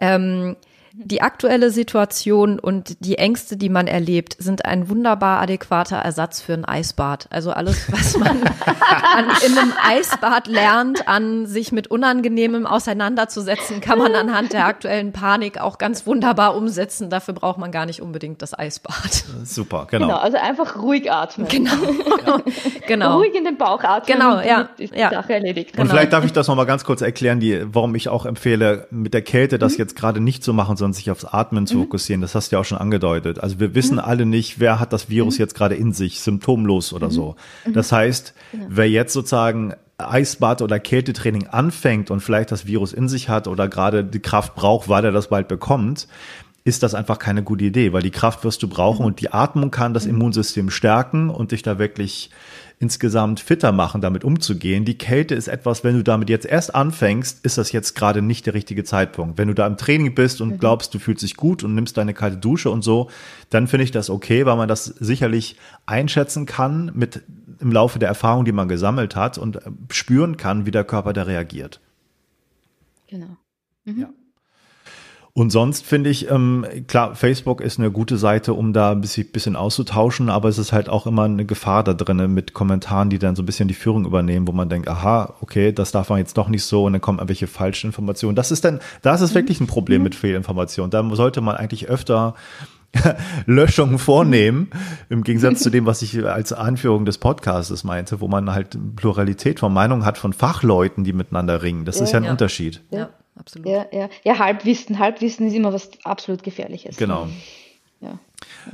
Ähm, die aktuelle Situation und die Ängste, die man erlebt, sind ein wunderbar adäquater Ersatz für ein Eisbad. Also alles, was man an, in einem Eisbad lernt, an sich mit Unangenehmem auseinanderzusetzen, kann man anhand der aktuellen Panik auch ganz wunderbar umsetzen. Dafür braucht man gar nicht unbedingt das Eisbad. Super, genau. Genau, also einfach ruhig atmen. Genau. genau. Ruhig in den Bauch atmen. Genau, ja. Ist die ja. Sache erledigt. Und genau. vielleicht darf ich das nochmal ganz kurz erklären, die, warum ich auch empfehle, mit der Kälte das mhm. jetzt gerade nicht zu machen, sondern sich aufs Atmen zu mhm. fokussieren. Das hast du ja auch schon angedeutet. Also wir wissen mhm. alle nicht, wer hat das Virus mhm. jetzt gerade in sich, symptomlos oder mhm. so. Mhm. Das heißt, genau. wer jetzt sozusagen Eisbad oder Kältetraining anfängt und vielleicht das Virus in sich hat oder gerade die Kraft braucht, weil er das bald bekommt, ist das einfach keine gute Idee, weil die Kraft wirst du brauchen und die Atmung kann das Immunsystem stärken und dich da wirklich insgesamt fitter machen, damit umzugehen. Die Kälte ist etwas, wenn du damit jetzt erst anfängst, ist das jetzt gerade nicht der richtige Zeitpunkt. Wenn du da im Training bist und mhm. glaubst, du fühlst dich gut und nimmst deine kalte Dusche und so, dann finde ich das okay, weil man das sicherlich einschätzen kann mit im Laufe der Erfahrung, die man gesammelt hat und äh, spüren kann, wie der Körper da reagiert. Genau. Mhm. Ja. Und sonst finde ich, ähm, klar, Facebook ist eine gute Seite, um da ein bisschen, bisschen auszutauschen, aber es ist halt auch immer eine Gefahr da drin mit Kommentaren, die dann so ein bisschen die Führung übernehmen, wo man denkt, aha, okay, das darf man jetzt doch nicht so und dann kommen irgendwelche falschen Informationen. Das ist dann, das ist wirklich ein Problem mit Fehlinformationen. Da sollte man eigentlich öfter Löschungen vornehmen, im Gegensatz zu dem, was ich als Anführung des Podcasts meinte, wo man halt Pluralität von Meinungen hat von Fachleuten, die miteinander ringen. Das ja, ist ja ein ja. Unterschied. Ja absolut. Ja, ja. ja, Halbwissen. Halbwissen ist immer was absolut Gefährliches. Genau. Ja.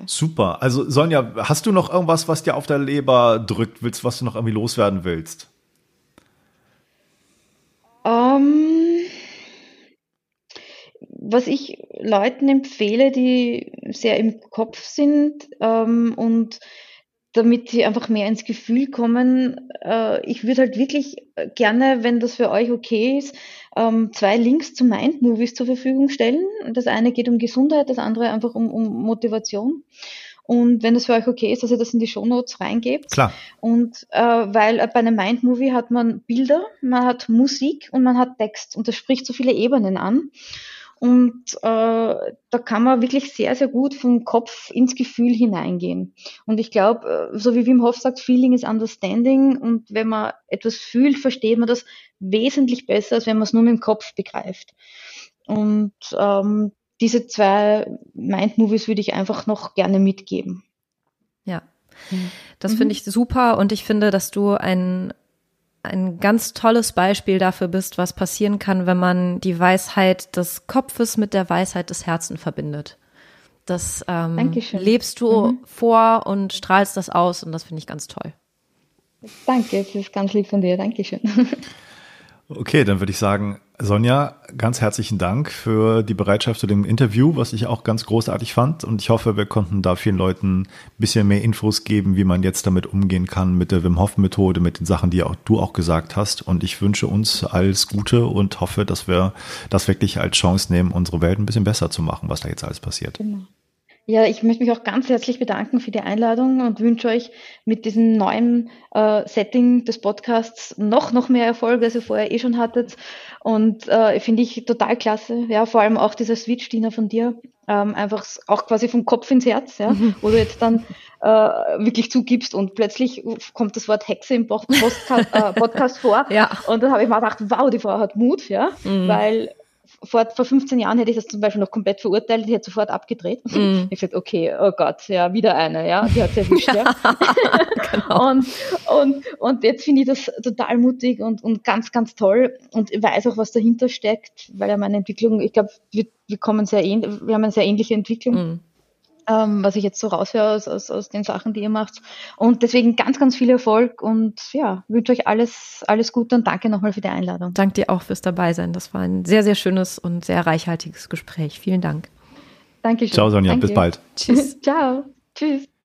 Super. Also Sonja, hast du noch irgendwas, was dir auf der Leber drückt, willst, was du noch irgendwie loswerden willst? Ähm, was ich Leuten empfehle, die sehr im Kopf sind ähm, und damit sie einfach mehr ins Gefühl kommen. Äh, ich würde halt wirklich gerne, wenn das für euch okay ist, ähm, zwei Links zu Mind-Movies zur Verfügung stellen. Das eine geht um Gesundheit, das andere einfach um, um Motivation. Und wenn es für euch okay ist, dass ihr das in die Shownotes reingebt. Klar. Und äh, weil bei einem Mind-Movie hat man Bilder, man hat Musik und man hat Text. Und das spricht so viele Ebenen an. Und äh, da kann man wirklich sehr, sehr gut vom Kopf ins Gefühl hineingehen. Und ich glaube, äh, so wie Wim Hof sagt, Feeling is Understanding. Und wenn man etwas fühlt, versteht man das wesentlich besser, als wenn man es nur mit dem Kopf begreift. Und ähm, diese zwei Mind-Movies würde ich einfach noch gerne mitgeben. Ja, das mhm. finde ich super und ich finde, dass du ein ein ganz tolles Beispiel dafür bist, was passieren kann, wenn man die Weisheit des Kopfes mit der Weisheit des Herzens verbindet. Das ähm, lebst du mhm. vor und strahlst das aus und das finde ich ganz toll. Danke, das ist ganz lieb von dir. Dankeschön. Okay, dann würde ich sagen, Sonja, ganz herzlichen Dank für die Bereitschaft zu dem Interview, was ich auch ganz großartig fand. Und ich hoffe, wir konnten da vielen Leuten ein bisschen mehr Infos geben, wie man jetzt damit umgehen kann mit der Wim Hof Methode, mit den Sachen, die auch du auch gesagt hast. Und ich wünsche uns alles Gute und hoffe, dass wir das wirklich als Chance nehmen, unsere Welt ein bisschen besser zu machen, was da jetzt alles passiert. Genau. Ja, ich möchte mich auch ganz herzlich bedanken für die Einladung und wünsche euch mit diesem neuen äh, Setting des Podcasts noch, noch mehr Erfolg, als ihr vorher eh schon hattet. Und äh, finde ich total klasse. Ja, vor allem auch dieser Switch, Dina, von dir. Ähm, einfach auch quasi vom Kopf ins Herz, ja, mhm. wo du jetzt dann äh, wirklich zugibst und plötzlich kommt das Wort Hexe im Podcast, äh, Podcast vor. Ja. Und dann habe ich mir gedacht, wow, die Frau hat Mut, ja, mhm. weil vor, vor 15 Jahren hätte ich das zum Beispiel noch komplett verurteilt, die hätte sofort abgedreht. Mm. Ich gesagt, okay, oh Gott, ja, wieder eine, ja, die hat sehr erwischt, ja. genau. und, und, und jetzt finde ich das total mutig und, und ganz, ganz toll und weiß auch, was dahinter steckt, weil ja meine Entwicklung, ich glaube, wir, wir kommen sehr ähnlich, wir haben eine sehr ähnliche Entwicklung. Mm ähm, was ich jetzt so raushöre aus, aus, aus den Sachen, die ihr macht. Und deswegen ganz, ganz viel Erfolg und ja, wünsche euch alles, alles Gute und danke nochmal für die Einladung. Danke dir auch fürs Dabeisein. Das war ein sehr, sehr schönes und sehr reichhaltiges Gespräch. Vielen Dank. Dankeschön. Ciao, Sonja. Danke. Bis bald. Tschüss. Ciao. Tschüss.